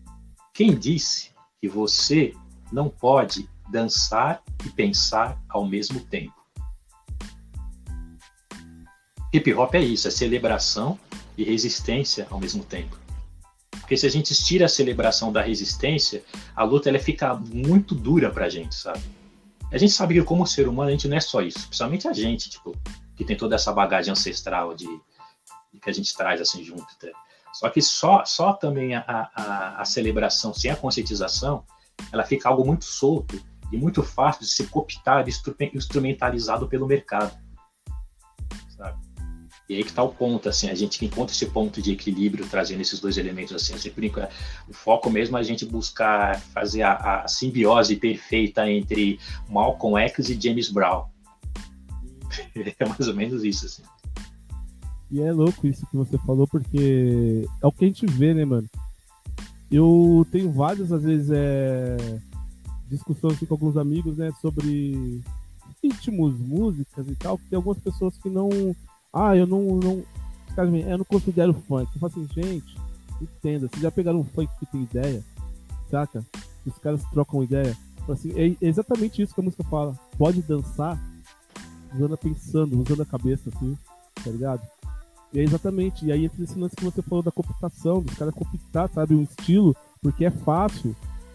Quem disse que você não pode dançar e pensar ao mesmo tempo? Hip hop é isso, é celebração e resistência ao mesmo tempo. Porque se a gente tira a celebração da resistência, a luta ela fica muito dura pra gente, sabe? A gente sabe que como ser humano a gente não é só isso, principalmente a gente, tipo, que tem toda essa bagagem ancestral de, de que a gente traz assim junto. Tá? Só que só, só também a, a, a celebração sem a conscientização, ela fica algo muito solto e muito fácil de ser cooptado, instrumentalizado pelo mercado. Sabe? E aí que está o ponto, assim, a gente que encontra esse ponto de equilíbrio trazendo esses dois elementos, assim, sempre, o foco mesmo é a gente buscar fazer a, a simbiose perfeita entre Malcolm X e James Brown. É mais ou menos isso, assim. E é louco isso que você falou, porque é o que a gente vê, né, mano? Eu tenho várias, às vezes, é... discussões assim, com alguns amigos, né, sobre ritmos, músicas e tal, que tem algumas pessoas que não. Ah, eu não. não... Eu não considero funk. Eu falo assim, gente, entenda, vocês já pegaram um funk que tem ideia, saca? Os caras trocam ideia. Assim, é exatamente isso que a música fala. Pode dançar usando pensando, usando a cabeça, assim, tá ligado? E é exatamente, e aí entra esse lance que você falou da computação, dos caras copiar, sabe, um estilo, porque é fácil,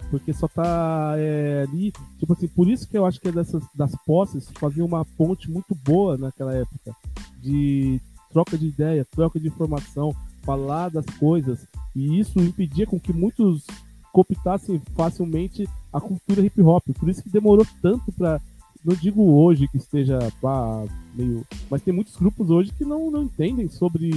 porque só tá é, ali, tipo assim, por isso que eu acho que é dessas, das posses fazia uma ponte muito boa naquela época, de troca de ideia, troca de informação, falar das coisas, e isso impedia com que muitos cooptassem facilmente a cultura hip hop, por isso que demorou tanto para não digo hoje que esteja pá, meio. Mas tem muitos grupos hoje que não, não entendem sobre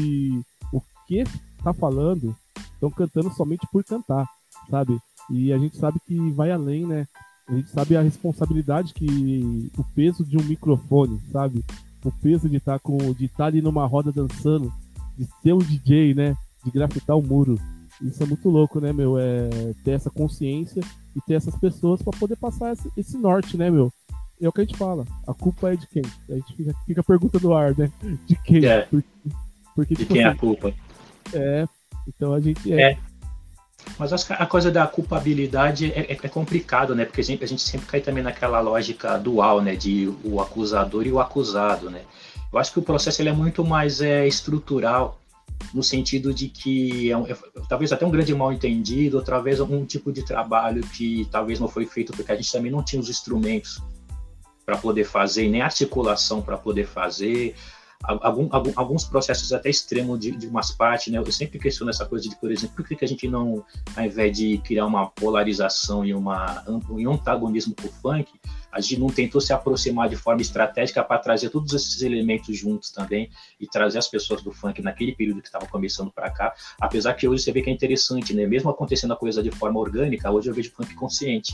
o que tá falando. Estão cantando somente por cantar, sabe? E a gente sabe que vai além, né? A gente sabe a responsabilidade que. o peso de um microfone, sabe? O peso de estar tá com. de estar tá ali numa roda dançando, de ser um DJ, né? De grafitar o muro. Isso é muito louco, né, meu? É ter essa consciência e ter essas pessoas para poder passar esse, esse norte, né, meu? é o que a gente fala. A culpa é de quem? A gente fica, fica a pergunta no ar, né? De quem? É. Porque, porque, de tipo, quem é a culpa? É, então a gente é. é. Mas acho que a coisa da culpabilidade é, é, é, complicado, né? Porque a gente, a gente sempre cai também naquela lógica dual, né? De o acusador e o acusado, né? Eu acho que o processo ele é muito mais é, estrutural no sentido de que é, um, é talvez até um grande mal entendido, ou talvez um tipo de trabalho que talvez não foi feito porque a gente também não tinha os instrumentos para poder fazer, nem articulação para poder fazer. Algum, algum, alguns processos até extremos de, de umas partes, né? Eu sempre questiono essa coisa de, por exemplo, por que, que a gente não, ao invés de criar uma polarização e uma, um antagonismo com o funk, a gente não tentou se aproximar de forma estratégica para trazer todos esses elementos juntos também e trazer as pessoas do funk naquele período que estava começando para cá. Apesar que hoje você vê que é interessante, né? Mesmo acontecendo a coisa de forma orgânica, hoje eu vejo funk consciente.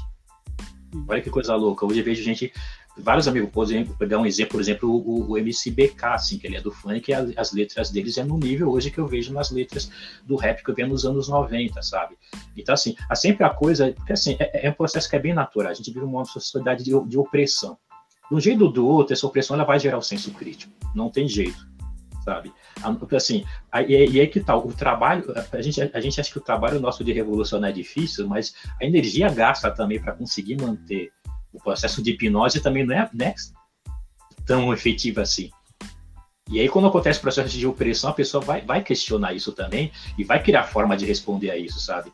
Olha que coisa louca. Hoje eu vejo gente vários amigos, por exemplo, pegar um exemplo, por exemplo, o, o MCBK, assim, que ele é do funk, e as, as letras deles é no nível hoje que eu vejo nas letras do rap que eu venho nos anos 90, sabe? Então, assim, há sempre a coisa, porque assim, é, é um processo que é bem natural, a gente vive uma sociedade de, de opressão. De um jeito ou do outro, essa opressão ela vai gerar o senso crítico, não tem jeito, sabe? Assim, e aí que tal, tá, o trabalho, a gente, a gente acha que o trabalho nosso de revolucionar é difícil, mas a energia gasta também para conseguir manter o processo de hipnose também não é né, tão efetivo assim. E aí, quando acontece o processo de opressão, a pessoa vai, vai questionar isso também e vai criar forma de responder a isso, sabe?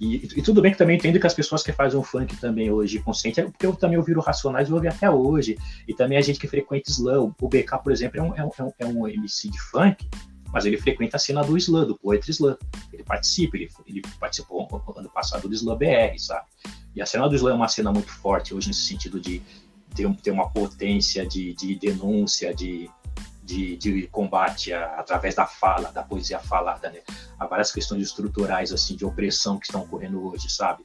E, e, tudo bem que também entendo que as pessoas que fazem o funk também hoje consciente, é porque eu também ouvi o Racionais e ouvi até hoje. E também a gente que frequenta slam. O BK, por exemplo, é um, é um, é um MC de funk, mas ele frequenta a cena do slam, do poetry slam. Ele participa, ele, ele participou ano passado do slam BR, sabe? E a cena do slam é uma cena muito forte hoje nesse sentido de ter, ter uma potência de, de denúncia, de, de, de combate a, através da fala, da poesia falada, né? Há várias questões estruturais, assim, de opressão que estão ocorrendo hoje, sabe?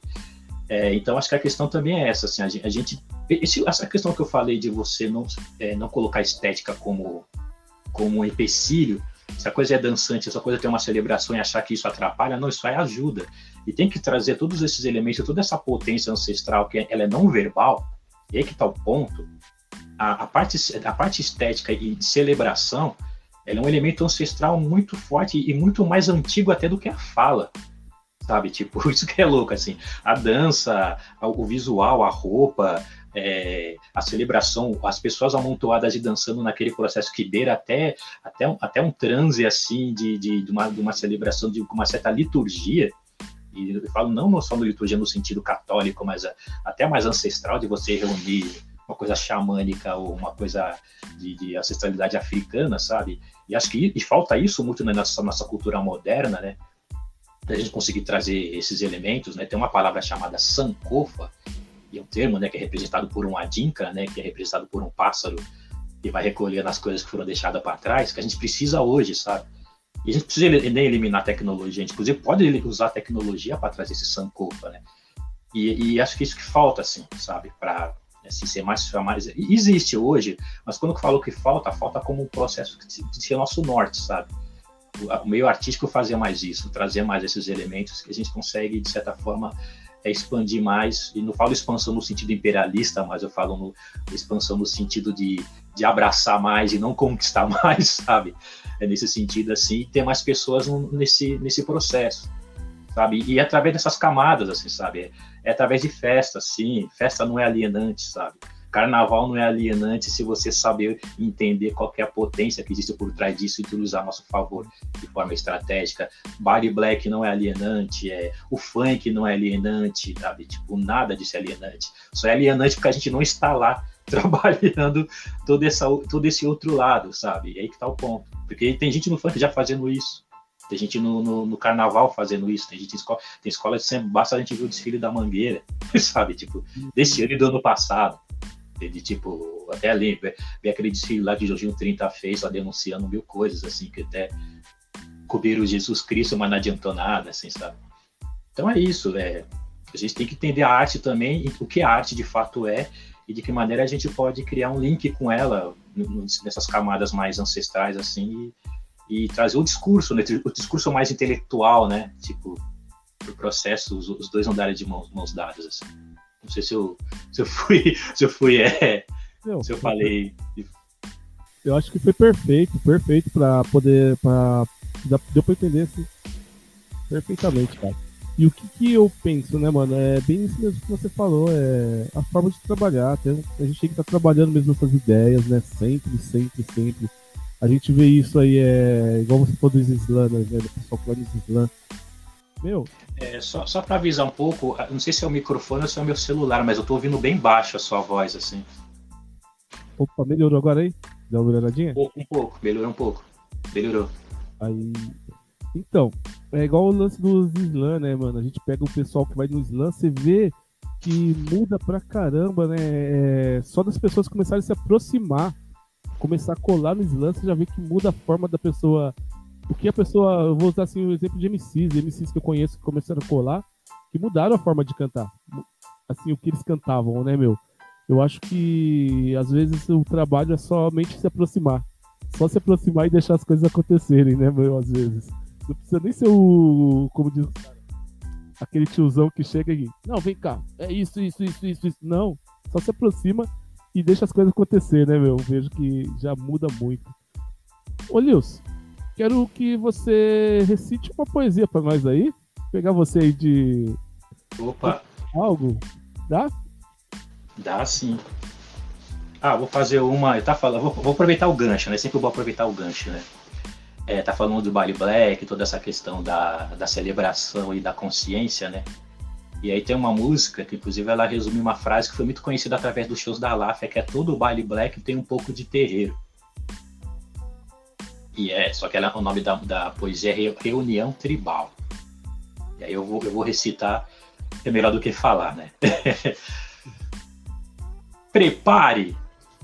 É, então, acho que a questão também é essa, assim, a gente... A gente esse, essa questão que eu falei de você não, é, não colocar estética como, como um empecilho, se a coisa é dançante, se a coisa tem uma celebração e achar que isso atrapalha, não, isso aí ajuda. e tem que trazer todos esses elementos, toda essa potência ancestral que ela é não verbal, e aí que está o ponto, a, a, parte, a parte estética e de celebração, ela é um elemento ancestral muito forte e muito mais antigo até do que a fala, sabe? Tipo, isso que é louco, assim, a dança, o visual, a roupa, é, a celebração, as pessoas amontoadas e dançando naquele processo que beira até, até, até um transe assim de, de, de, uma, de uma celebração de uma certa liturgia. E eu falo não só no liturgia no sentido católico, mas até mais ancestral de você reunir uma coisa xamânica ou uma coisa de, de ancestralidade africana, sabe? E acho que e falta isso muito na nossa, nossa cultura moderna, né? a gente conseguir trazer esses elementos, né? Tem uma palavra chamada sankofa, e é um termo, né, que é representado por um adinka, né, que é representado por um pássaro que vai recolhendo as coisas que foram deixadas para trás, que a gente precisa hoje, sabe? E a gente precisa nem eliminar a tecnologia, a gente inclusive pode usar a tecnologia para trazer esse sankofa, né? E, e, acho que isso que falta, assim, sabe, para assim, ser mais, mais. Existe hoje, mas quando eu falo que falta, falta como um processo de ser nosso norte, sabe? o meio artístico fazer mais isso, trazer mais esses elementos que a gente consegue, de certa forma, é expandir mais, e não falo expansão no sentido imperialista, mas eu falo no, expansão no sentido de, de abraçar mais e não conquistar mais, sabe? É nesse sentido, assim, ter mais pessoas nesse, nesse processo, sabe? E é através dessas camadas, assim, sabe? É, é através de festa, sim, festa não é alienante, sabe? Carnaval não é alienante se você saber entender qual é a potência que existe por trás disso e utilizar a nosso favor de forma estratégica. Body Black não é alienante, é o funk não é alienante, sabe? Tipo, nada disso é alienante. Só é alienante porque a gente não está lá trabalhando todo, essa, todo esse outro lado, sabe? E aí que tá o ponto. Porque tem gente no funk já fazendo isso. Tem gente no, no, no, carnaval fazendo isso, tem gente em escola, tem escola de sempre, basta a gente ver o desfile da Mangueira, sabe? Tipo, desse ano e do ano passado de tipo, até ali, aquele desfile lá de Jorginho 30 fez, lá denunciando mil coisas, assim, que até cobriram Jesus Cristo, mas não adiantou nada, assim, sabe? Então é isso, é, a gente tem que entender a arte também, o que a arte de fato é, e de que maneira a gente pode criar um link com ela, nessas camadas mais ancestrais, assim, e, e trazer o discurso, né, o discurso mais intelectual, né, tipo, o processo, os, os dois andarem de mãos, mãos dadas, assim. Não sei se eu, se eu fui, se eu fui, é, Não, se eu falei. Eu acho que foi perfeito, perfeito para poder, para deu para entender assim, perfeitamente, cara. E o que, que eu penso, né, mano? É bem isso mesmo que você falou, é a forma de trabalhar. A gente tem que estar tá trabalhando mesmo essas ideias, né? Sempre, sempre, sempre. A gente vê isso aí, é igual você falou dos Islã, né? Do pessoal falando dos Islã. Meu. É, só só para avisar um pouco, não sei se é o microfone ou se é o meu celular, mas eu tô ouvindo bem baixo a sua voz, assim. Opa, melhorou agora aí? Deu uma melhoradinha? Um pouco, um pouco, melhorou um pouco. Melhorou. Aí. Então, é igual o lance dos slam, né, mano? A gente pega o pessoal que vai no slam, você vê que muda pra caramba, né? É... Só das pessoas começarem a se aproximar, começar a colar no slam, você já vê que muda a forma da pessoa o que a pessoa, eu vou usar assim o exemplo de MCs, MCs que eu conheço que começaram a colar, que mudaram a forma de cantar. Assim, o que eles cantavam, né, meu? Eu acho que às vezes o trabalho é somente se aproximar. Só se aproximar e deixar as coisas acontecerem, né, meu? Às vezes. Não precisa nem ser o. Como diz aquele tiozão que chega aqui. Não, vem cá. É isso, isso, isso, isso, isso. Não. Só se aproxima e deixa as coisas acontecer, né, meu? Eu vejo que já muda muito. Ô, Lils, Quero que você recite uma poesia para nós aí. Vou pegar você aí de. Opa! Algo? Dá? Dá sim. Ah, vou fazer uma. Tá falando, vou, vou, aproveitar o gancho, né? Sempre vou aproveitar o gancho, né? É, tá falando do Bali Black, toda essa questão da, da celebração e da consciência, né? E aí tem uma música que, inclusive, ela resume uma frase que foi muito conhecida através dos shows da Láfia, que é todo o baile black tem um pouco de terreiro. E é, só que ela, o nome da, da poesia é Reunião Tribal. E aí eu vou, eu vou recitar, é melhor do que falar, né? prepare,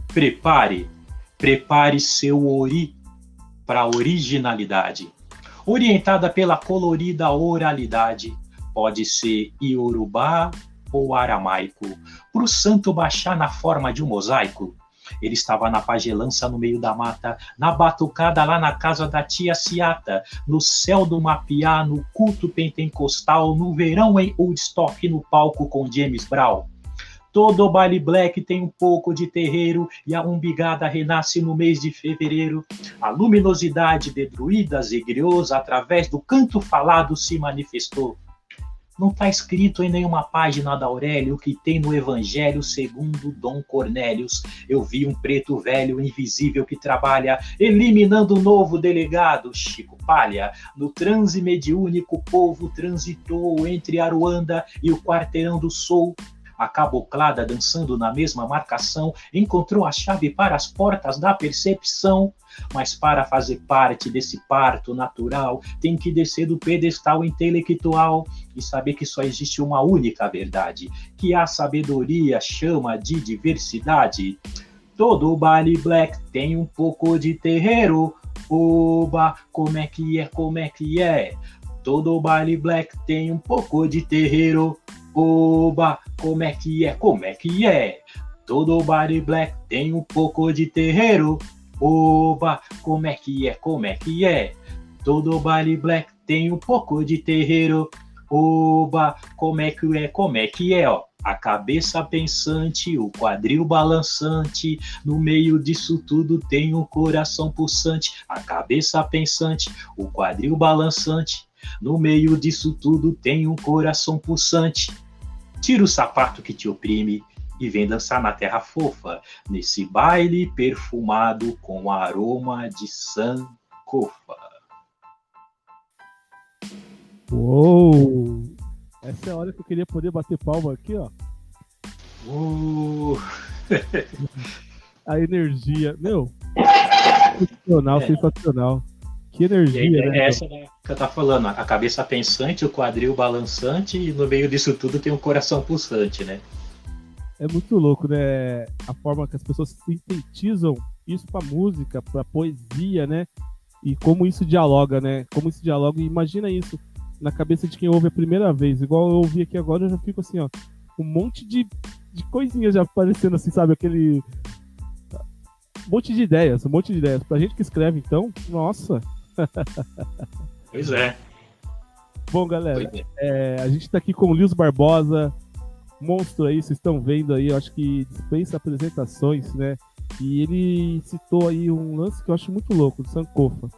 prepare, prepare seu ori para originalidade. Orientada pela colorida oralidade, pode ser iorubá ou aramaico, para o santo baixar na forma de um mosaico Ele estava na pagelança no meio da mata, na batucada lá na casa da tia Ciata, no céu do mapiá, no culto pentecostal, no verão em Woodstock, no palco com James Brown. Todo baile black tem um pouco de terreiro e a umbigada renasce no mês de fevereiro. A luminosidade de druidas e griots através do canto falado se manifestou. Não está escrito em nenhuma página da Aurélio que tem no Evangelho segundo Dom Cornélios. Eu vi um preto velho invisível que trabalha eliminando o novo delegado, Chico Palha. No transe mediúnico, o povo transitou entre Aruanda e o quarteirão do Sul a caboclada dançando na mesma marcação encontrou a chave para as portas da percepção. Mas para fazer parte desse parto natural, tem que descer do pedestal intelectual e saber que só existe uma única verdade, que a sabedoria chama de diversidade. Todo baile black tem um pouco de terreiro. Oba, como é que é, como é que é? Todo baile black tem um pouco de terreiro. Oba, como é que é, como é que é? Todo body black tem um pouco de terreiro. Oba, como é que é, como é que é? Todo body black tem um pouco de terreiro. Oba, como é que é, como é que é, ó? A cabeça pensante, o quadril balançante, no meio disso tudo tem um coração pulsante. A cabeça pensante, o quadril balançante, no meio disso tudo tem um coração pulsante. Tira o sapato que te oprime e vem dançar na terra fofa, nesse baile perfumado com aroma de sancofa. Uou! Essa é a hora que eu queria poder bater palma aqui, ó. Uh. a energia. Meu, sensacional, é. sensacional. Que energia, aí, né? Essa é que eu tava falando, a cabeça pensante, o quadril balançante e no meio disso tudo tem um coração pulsante, né? É muito louco, né? A forma que as pessoas sintetizam isso pra música, pra poesia, né? E como isso dialoga, né? Como isso dialoga. E imagina isso na cabeça de quem ouve a primeira vez. Igual eu ouvi aqui agora, eu já fico assim, ó. Um monte de, de coisinhas já aparecendo assim, sabe? Aquele. Um monte de ideias, um monte de ideias. Pra gente que escreve, então, nossa, Pois é. Bom, galera, é. É, a gente tá aqui com o Lils Barbosa, monstro aí, vocês estão vendo aí, eu acho que dispensa apresentações, né? E ele citou aí um lance que eu acho muito louco, do Sankofa.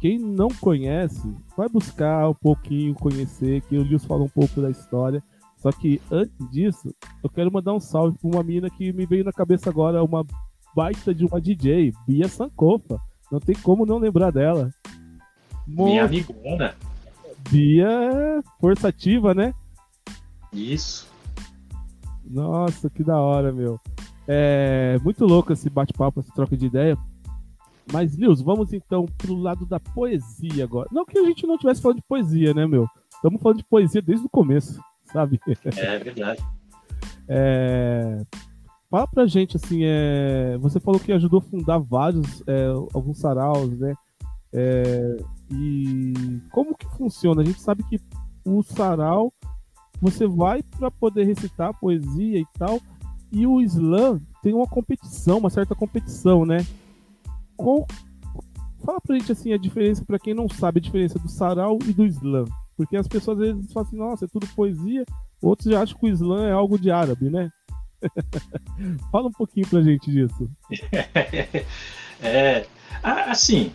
Quem não conhece, vai buscar um pouquinho, conhecer, que o Lils fala um pouco da história. Só que antes disso, eu quero mandar um salve para uma mina que me veio na cabeça agora, uma baita de uma DJ, Bia Sankofa. Não tem como não lembrar dela. Minha amigona. Bia é força ativa, né? Isso. Nossa, que da hora, meu. É muito louco esse bate-papo, essa troca de ideia. Mas, Nils, vamos então pro lado da poesia agora. Não que a gente não tivesse falando de poesia, né, meu? Estamos falando de poesia desde o começo, sabe? É verdade. É... Fala pra gente, assim, é... você falou que ajudou a fundar vários, é, alguns saraus, né? É... E como que funciona? A gente sabe que o sarau, você vai para poder recitar poesia e tal, e o slam tem uma competição, uma certa competição, né? Qual... Fala pra gente, assim, a diferença, para quem não sabe, a diferença do sarau e do slam. Porque as pessoas às vezes falam assim, nossa, é tudo poesia, outros já acham que o slam é algo de árabe, né? Fala um pouquinho pra gente disso. é, assim,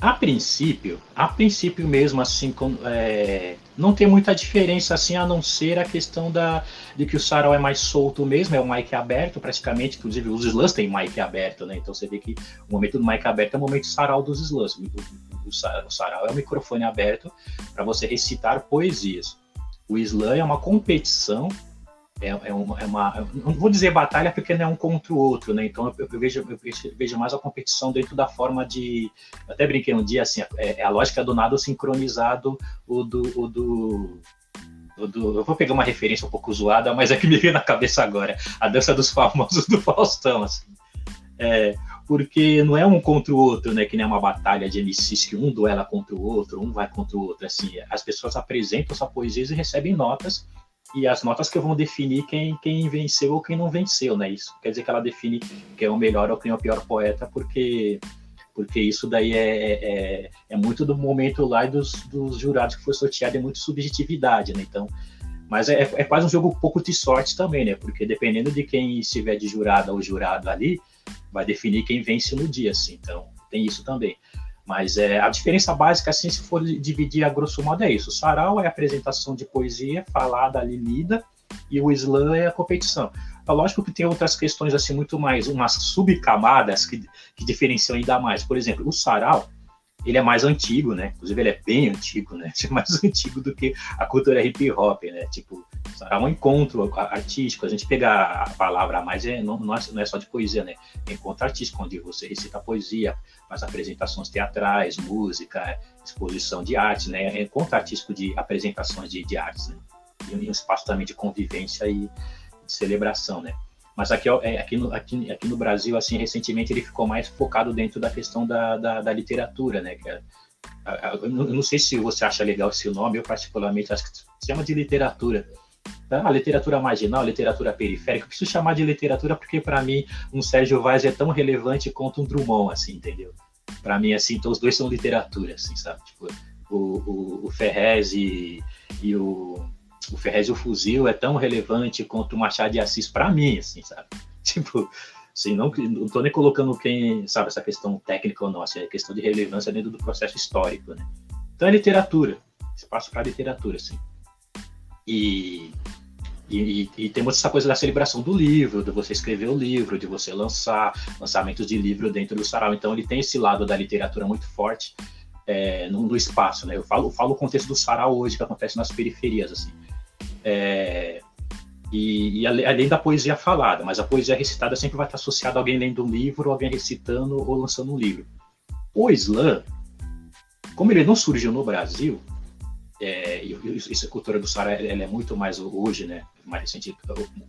a princípio, a princípio mesmo, assim, com, é, não tem muita diferença, assim, a não ser a questão da, de que o sarau é mais solto mesmo, é o mic aberto, praticamente, inclusive os slams têm mic aberto, né? Então você vê que o momento do mic aberto é o momento sarau dos slams. O, o, o sarau é o microfone aberto para você recitar poesias. O slam é uma competição é, é, uma, é uma, não vou dizer batalha porque não é um contra o outro, né? Então eu, eu, vejo, eu vejo mais a competição dentro da forma de, eu até brinquei um dia assim, é, é a lógica do nado sincronizado o do, o do, do, eu vou pegar uma referência um pouco zoada, mas é que me veio na cabeça agora, a dança dos famosos do Faustão, assim. É, porque não é um contra o outro, né? Que nem uma batalha de MCs que um duela contra o outro, um vai contra o outro. Assim, as pessoas apresentam sua poesia e recebem notas e as notas que vão definir quem, quem venceu ou quem não venceu, né? Isso quer dizer que ela define quem é o melhor ou quem é o pior poeta, porque porque isso daí é, é, é muito do momento lá e dos, dos jurados que foi sorteado, é muito subjetividade, né? Então, mas é, é quase um jogo um pouco de sorte também, né? Porque dependendo de quem estiver de jurada ou jurado ali, vai definir quem vence no dia, assim. Então, tem isso também. Mas é, a diferença básica, assim, se for dividir a grosso modo, é isso. O sarau é a apresentação de poesia falada ali, lida, e o slam é a competição. É lógico que tem outras questões, assim, muito mais, umas subcamadas que, que diferenciam ainda mais. Por exemplo, o sarau, ele é mais antigo, né? Inclusive, ele é bem antigo, né? É mais antigo do que a cultura hip hop, né? Tipo, é um encontro artístico. A gente pega a palavra mais, é, não, é, não é só de poesia, né? É encontro artístico, onde você recita poesia, faz apresentações teatrais, música, exposição de arte, né? É encontro artístico de apresentações de, de artes, né? E um espaço também de convivência e de celebração, né? Mas aqui, aqui, no, aqui, aqui no Brasil, assim, recentemente ele ficou mais focado dentro da questão da, da, da literatura, né? Eu não sei se você acha legal esse nome, eu particularmente acho que se chama de literatura. Tá? A literatura marginal, a literatura periférica, eu preciso chamar de literatura porque para mim um Sérgio Vaz é tão relevante quanto um Drummond, assim, entendeu? Para mim, assim, então os dois são literatura, assim, sabe? Tipo, o, o, o Ferrez e, e o o Ferrez e o Fuzil é tão relevante quanto o Machado de Assis para mim, assim, sabe? Tipo, assim, não, não tô nem colocando quem, sabe, essa questão técnica ou não, assim, é questão de relevância dentro do processo histórico, né? Então é literatura, espaço para literatura, assim. E, e, e, temos essa coisa da celebração do livro, de você escrever o livro, de você lançar lançamentos de livro dentro do sarau. Então ele tem esse lado da literatura muito forte é, no, no, espaço, né? Eu falo, falo o contexto do sarau hoje que acontece nas periferias, assim. É, e, e, além da poesia falada, mas a poesia recitada sempre vai estar associada a alguém lendo um livro, alguém recitando ou lançando um livro. O slam, como ele não surgiu no Brasil, é, e, essa cultura do Sara ela é muito mais hoje, né, mais recente,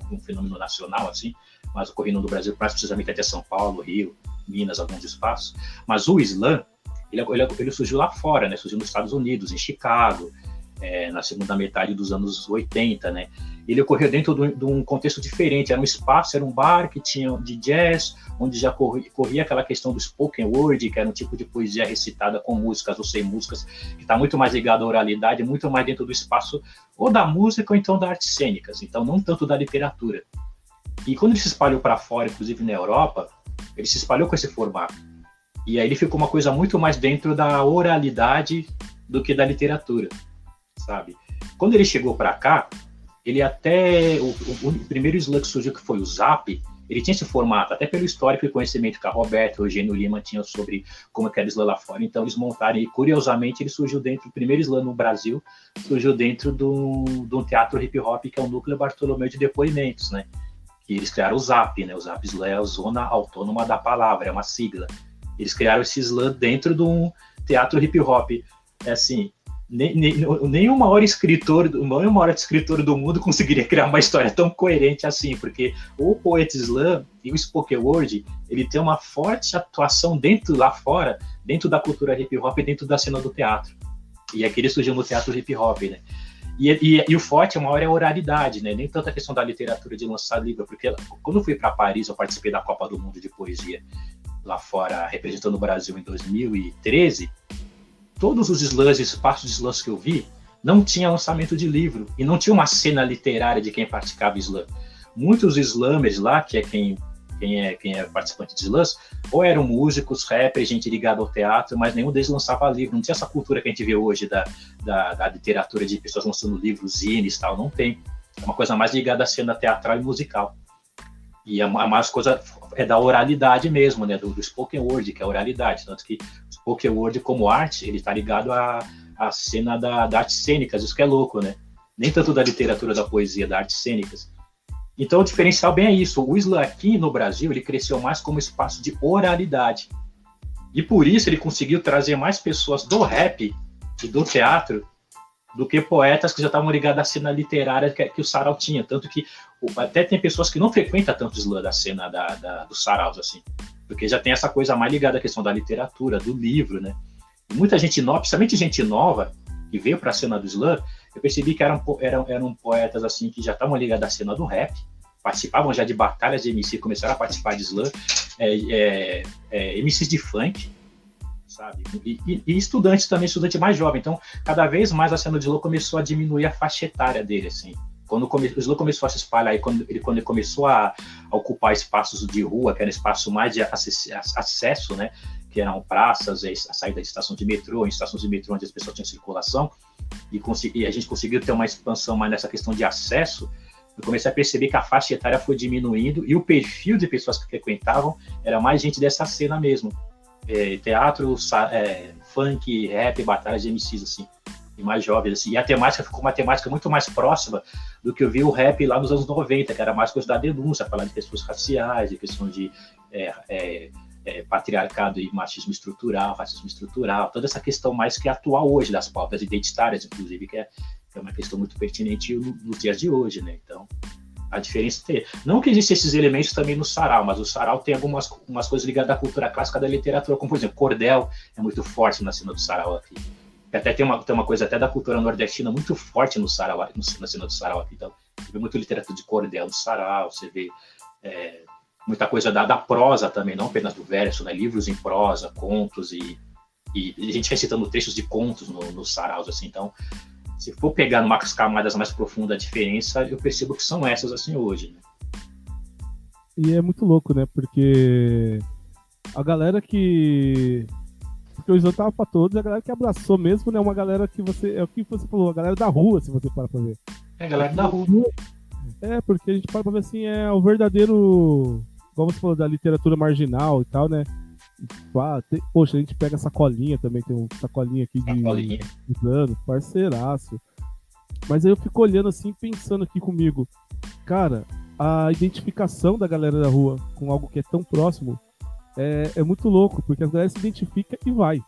um fenômeno nacional assim, mas ocorrendo no Brasil, precisamente até São Paulo, Rio, Minas, alguns espaços. Mas o slam, ele, ele, ele surgiu lá fora, né, surgiu nos Estados Unidos, em Chicago, é, na segunda metade dos anos 80, né? Ele ocorreu dentro de um contexto diferente, era um espaço, era um bar que tinha de jazz, onde já corria, corria aquela questão do spoken word, que era um tipo de poesia recitada com músicas ou sem músicas, que está muito mais ligado à oralidade, muito mais dentro do espaço ou da música ou então da artes cênicas, então não tanto da literatura. E quando ele se espalhou para fora, inclusive na Europa, ele se espalhou com esse formato. E aí ele ficou uma coisa muito mais dentro da oralidade do que da literatura sabe? Quando ele chegou para cá, ele até o, o, o, primeiro slam que surgiu que foi o Zap, ele tinha esse formato, até pelo histórico e conhecimento que a Roberta e o Eugênio Lima tinham sobre como é que era o slam lá fora. Então eles montaram e curiosamente ele surgiu dentro do primeiro slam no Brasil, surgiu dentro de um teatro hip hop que é o Núcleo Bartolomeu de Depoimentos, né? Que eles criaram o Zap, né? O Zap Slam é a Zona Autônoma da Palavra, é uma sigla. Eles criaram esse slam dentro de um teatro hip hop. É assim, nem, nem, nenhum maior escritor, o maior escritor do mundo conseguiria criar uma história tão coerente assim, porque o Poet Slam e o Spoken Word, ele tem uma forte atuação dentro lá fora, dentro da cultura hip hop e dentro da cena do teatro. E aqui ele surgiu no teatro hip hop, né? E, e, e, o forte, a maior é a oralidade, né? Nem tanto a questão da literatura de lançar livro, porque quando eu fui para Paris, eu participei da Copa do Mundo de Poesia lá fora, representando o Brasil em 2013 todos os slams, espaços de slams que eu vi, não tinha lançamento de livro e não tinha uma cena literária de quem praticava slam. Muitos slammers lá, que é quem, quem, é, quem é participante de slams, ou eram músicos, rappers, gente ligada ao teatro, mas nenhum deles lançava livro. Não tinha essa cultura que a gente vê hoje da, da, da literatura de pessoas lançando livros, zines tal, não tem. É uma coisa mais ligada à cena teatral e musical. E a, a mais coisa é da oralidade mesmo, né? Do, do spoken word, que é a oralidade. Tanto que o spoken word como arte, ele está ligado à, à cena da, da arte cênicas, isso que é louco, né? Nem tanto da literatura, da poesia, da arte cênicas. Então o diferencial bem é isso. O Isla aqui no Brasil, ele cresceu mais como espaço de oralidade. E por isso ele conseguiu trazer mais pessoas do rap e do teatro do que poetas que já estavam ligados à cena literária que, que o Sarau tinha. Tanto que até tem pessoas que não frequentam tanto o slam da cena da, da, do Saraus, assim, porque já tem essa coisa mais ligada à questão da literatura, do livro, né? E muita gente nova, principalmente gente nova, que veio para a cena do slam, eu percebi que eram, eram, eram poetas assim que já estavam ligados à cena do rap, participavam já de batalhas de MC, começaram a participar de slam, é, é, é, MCs de funk, sabe? E, e, e, estudantes também, estudante mais jovem. Então, cada vez mais a cena de slam começou a diminuir a faixa etária dele, assim. Quando o slam começou a se espalhar, e quando ele, quando ele começou a, a, ocupar espaços de rua, que era espaço mais de acesso, né? Que eram praças, a saída de estação de metrô, estações de metrô onde as pessoas tinham circulação, e, e a gente conseguiu ter uma expansão mais nessa questão de acesso, eu comecei a perceber que a faixa etária foi diminuindo e o perfil de pessoas que frequentavam era mais gente dessa cena mesmo. É, teatro, é, funk, rap, batalhas de MCs, assim, e mais jovens, assim. E a temática ficou uma temática muito mais próxima do que eu vi o rap lá nos anos 90, que era mais coisa da denúncia, falar de questões raciais, de questões de é, é, é, patriarcado e machismo estrutural, racismo estrutural, toda essa questão mais que é atual hoje das pautas identitárias, inclusive, que é, que é uma questão muito pertinente nos dias de hoje, né? Então, a diferença tem. Não que existem esses elementos também no sarau, mas o sarau tem algumas umas coisas ligadas à cultura clássica da literatura, como por exemplo, cordel é muito forte na cena do sarau aqui. Até tem uma, tem uma coisa até da cultura nordestina muito forte no sarau, no, na cena do sarau aqui. Então, você vê muito literatura de cordel no sarau, você vê é, muita coisa da, da, prosa também, não apenas do verso, né? Livros em prosa, contos e, e, e a gente recitando trechos de contos nos no saraus, assim. Então, se for pegar umas camadas mais profundas a diferença, eu percebo que são essas assim hoje. Né? E é muito louco, né? Porque a galera que. Porque o Isan tava pra todos, a galera que abraçou mesmo, né? Uma galera que você. É o que você falou, a galera da rua, se você para pra ver. É a galera da rua. É, porque a gente para pra ver assim, é o verdadeiro. Como você falou, da literatura marginal e tal, né? Ah, tem, poxa, a gente pega sacolinha também, tem um sacolinha aqui de, sacolinha. de plano, parceiraço. Mas aí eu fico olhando assim, pensando aqui comigo, cara, a identificação da galera da rua com algo que é tão próximo é, é muito louco, porque a galera se identifica e vai.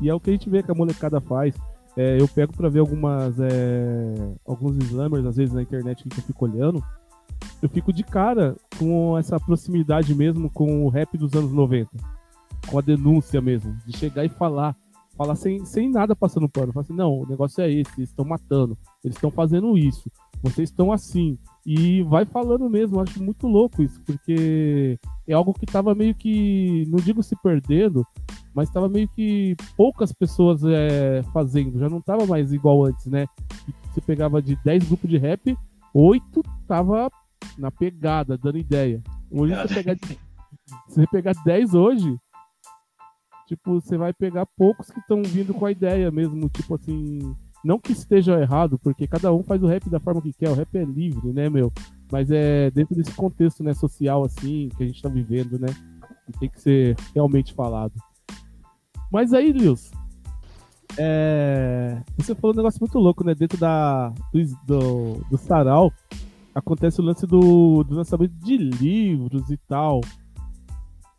E é o que a gente vê que a molecada faz. É, eu pego para ver algumas é, alguns slammers às vezes na internet que eu fico olhando. Eu fico de cara com essa proximidade mesmo com o rap dos anos 90 com a denúncia mesmo, de chegar e falar, falar sem, sem nada passando pano. Falar assim, não, o negócio é esse, eles estão matando, eles estão fazendo isso, vocês estão assim. E vai falando mesmo, acho muito louco isso, porque é algo que estava meio que, não digo se perdendo, mas estava meio que poucas pessoas é, fazendo, já não estava mais igual antes, né? Você pegava de 10 grupos de rap, 8 tava na pegada, dando ideia. Hoje você pegar, você pegar 10 hoje, tipo, você vai pegar poucos que estão vindo com a ideia mesmo, tipo assim, não que esteja errado, porque cada um faz o rap da forma que quer, o rap é livre, né, meu? Mas é dentro desse contexto, né, social assim, que a gente tá vivendo, né? E tem que ser realmente falado. Mas aí, Lils, é... você falou um negócio muito louco, né? Dentro da, do, do, sarau acontece o lance do, do lançamento de livros e tal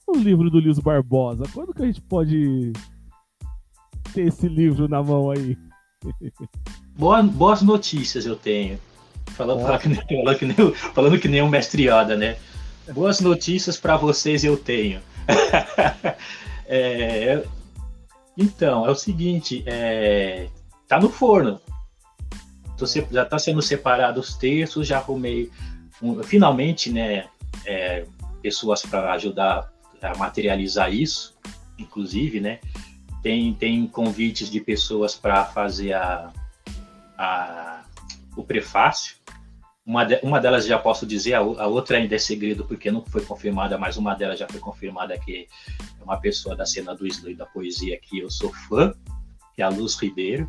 o livro do Liso Barbosa. Quando que a gente pode ter esse livro na mão aí? Boa, boas notícias eu tenho. Falando, falando, que, nem, falando, que, nem, falando que nem um mestre Yoda, né? Boas notícias para vocês eu tenho. é, então, é o seguinte, é, tá no forno. Tô, já está sendo separado os textos, já arrumei um, finalmente, né, é, pessoas para ajudar materializar isso, inclusive, né? Tem, tem convites de pessoas para fazer a, a, o prefácio. Uma, de, uma delas já posso dizer, a, a, outra ainda é segredo porque não foi confirmada, mas uma delas já foi confirmada que é uma pessoa da cena do slam da poesia que eu sou fã, que é a Luz Ribeiro,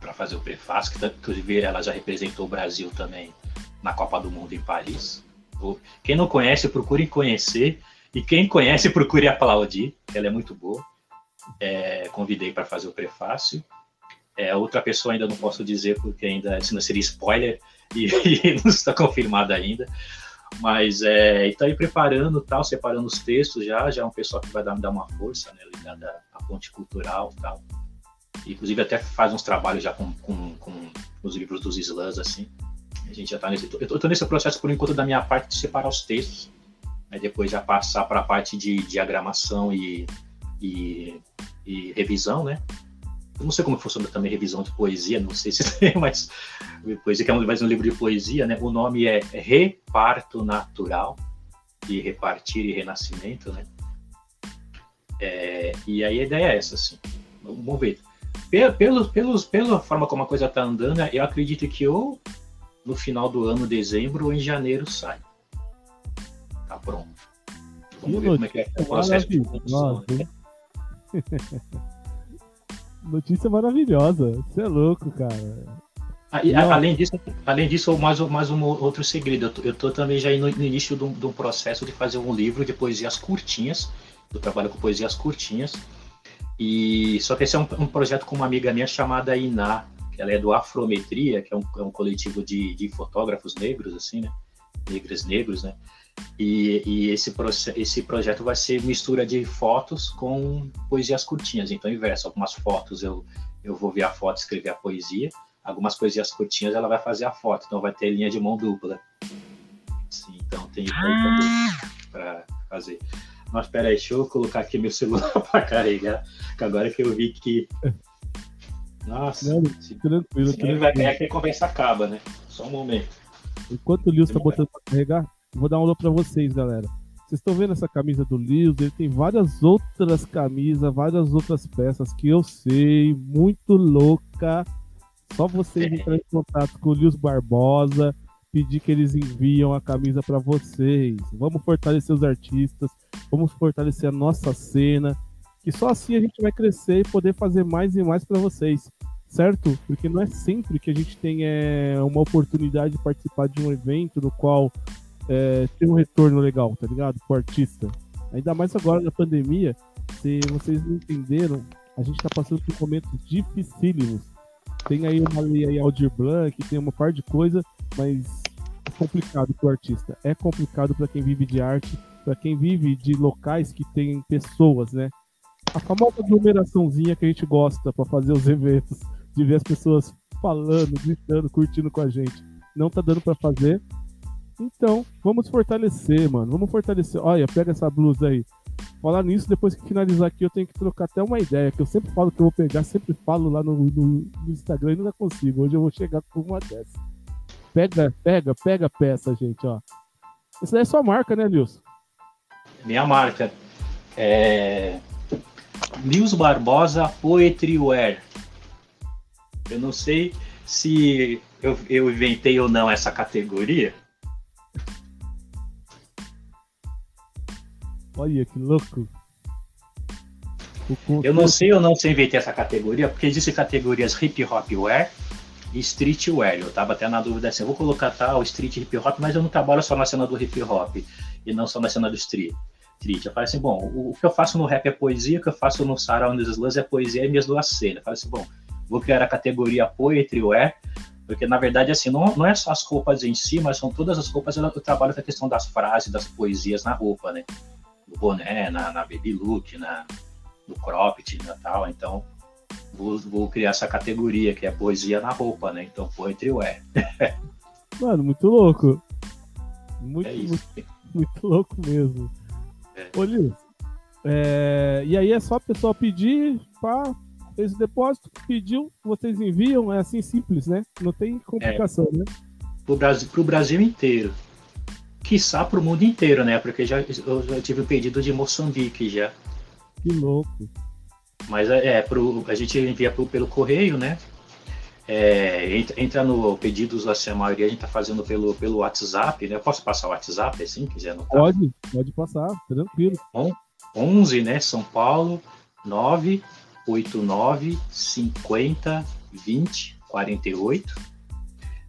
para fazer o prefácio, que inclusive ela já representou o Brasil também na Copa do Mundo em Paris. Quem não conhece, procure conhecer. E quem conhece, procure aplaudir. Ela é muito boa. É, convidei para fazer o prefácio. É, outra pessoa ainda não posso dizer, porque ainda senão seria spoiler e, e não está confirmada ainda. Mas é, está aí preparando, tal, separando os textos já. Já é um pessoal que vai dar, me dar uma força, né, ligada à ponte cultural tal. Inclusive até faz uns trabalhos já com, com, com os livros dos slams, assim. A gente já está nesse. Eu estou nesse processo por enquanto da minha parte de separar os textos, aí depois já passar para a parte de diagramação e, e, e, revisão, né? Eu não sei como funciona também revisão de poesia, não sei se tem, mas poesia que é mais um livro de poesia, né? O nome é Reparto Natural, de repartir e renascimento, né? É, e aí a ideia é essa, assim. Vamos ver. Pelo, pelos, pela forma como a coisa está andando, eu acredito que ou no final do ano, dezembro, ou em janeiro sai. Tá pronto. Vamos ver como é que é o processo de produção. Né? Notícia maravilhosa. Você é louco, cara. Ah, além disso, além disso, mais, mais um outro segredo. Eu tô, eu tô também já no, no início de um, de um, processo de fazer um livro de poesias curtinhas. Eu trabalho com poesias curtinhas. E só que esse é um, um projeto com uma amiga minha chamada Iná, que ela é do Afrometria, que é um, é um coletivo de, de fotógrafos negros, assim, né? Negros negros, né? E, e esse, esse projeto vai ser mistura de fotos com poesias curtinhas. Então, inverso, algumas fotos eu, eu vou ver a foto e escrever a poesia, algumas poesias curtinhas ela vai fazer a foto, então vai ter linha de mão dupla. Sim, então tem para fazer. Mas espera aí, deixa eu colocar aqui meu celular para carregar, que agora que eu vi que. Nossa, Não, tranquilo, tranquilo. Vai, é que a conversa acaba, né? Só um momento. Enquanto o Lewis está botando para carregar, vou dar um alô para vocês, galera. Vocês estão vendo essa camisa do Lewis? Ele tem várias outras camisas, várias outras peças que eu sei, muito louca. Só vocês entrarem em contato com o Lewis Barbosa, pedir que eles enviam a camisa para vocês. Vamos fortalecer os artistas, vamos fortalecer a nossa cena, que só assim a gente vai crescer e poder fazer mais e mais para vocês, certo? Porque não é sempre que a gente tem é, uma oportunidade de participar de um evento no qual é, tem um retorno legal, tá ligado? Pro artista. Ainda mais agora na pandemia, se vocês não entenderam, a gente tá passando por momentos dificílimos. Tem aí uma lei aí Aldir Blanc, tem uma par de coisa, mas é complicado pro artista. É complicado para quem vive de arte, para quem vive de locais que tem pessoas, né? A famosa aglomeraçãozinha que a gente gosta para fazer os eventos, de ver as pessoas falando, gritando, curtindo com a gente. Não tá dando para fazer, então, vamos fortalecer, mano. Vamos fortalecer. Olha, pega essa blusa aí. Falar nisso, depois que finalizar aqui, eu tenho que trocar até uma ideia, que eu sempre falo que eu vou pegar, sempre falo lá no, no, no Instagram e nunca consigo. Hoje eu vou chegar com uma dessa. Pega, pega, pega a peça, gente, ó. Essa daí é sua marca, né, Nilson? Minha marca. É. Nils Barbosa Poetry Wear. Eu não sei se eu, eu inventei ou não essa categoria, Olha que louco. Eu não sei ou não se inventei essa categoria, porque existem categorias hip hop wear e street wear. Eu tava até na dúvida assim, eu vou colocar tal street hip hop, mas eu não trabalho só na cena do hip hop e não só na cena do street. Eu falei assim, bom, o, que eu faço no rap é poesia, o que eu faço no Surround Slams é poesia e minhas duas cenas. Eu falei assim, bom, vou criar a categoria poetry wear, porque na verdade assim, não, não é só as roupas em si, mas são todas as roupas, eu trabalho com a questão das frases, das poesias na roupa, né? Boné, na, na baby look, na, no cropped, na tal. Então, vou, vou, criar essa categoria que é poesia na roupa, né? Então, poetry wear. Mano, muito louco. Muito, é muito, muito, louco mesmo. É. Ô, Liz, é, e aí é só a pessoa pedir, pá, fez o depósito, pediu, vocês enviam, é assim simples, né? Não tem complicação, é. né? Pro Brasil, pro Brasil inteiro quiçá para o mundo inteiro, né? Porque já, eu já tive o pedido de Moçambique já. Que louco. Mas é, é pro, a gente envia pro, pelo correio, né? É, entra, entra, no pedidos, assim, a maioria a gente tá fazendo pelo, pelo WhatsApp, né? Eu posso passar o WhatsApp, assim, quiser anotar? Pode, pode passar, tranquilo. 11, né? São Paulo, 989 50 20 48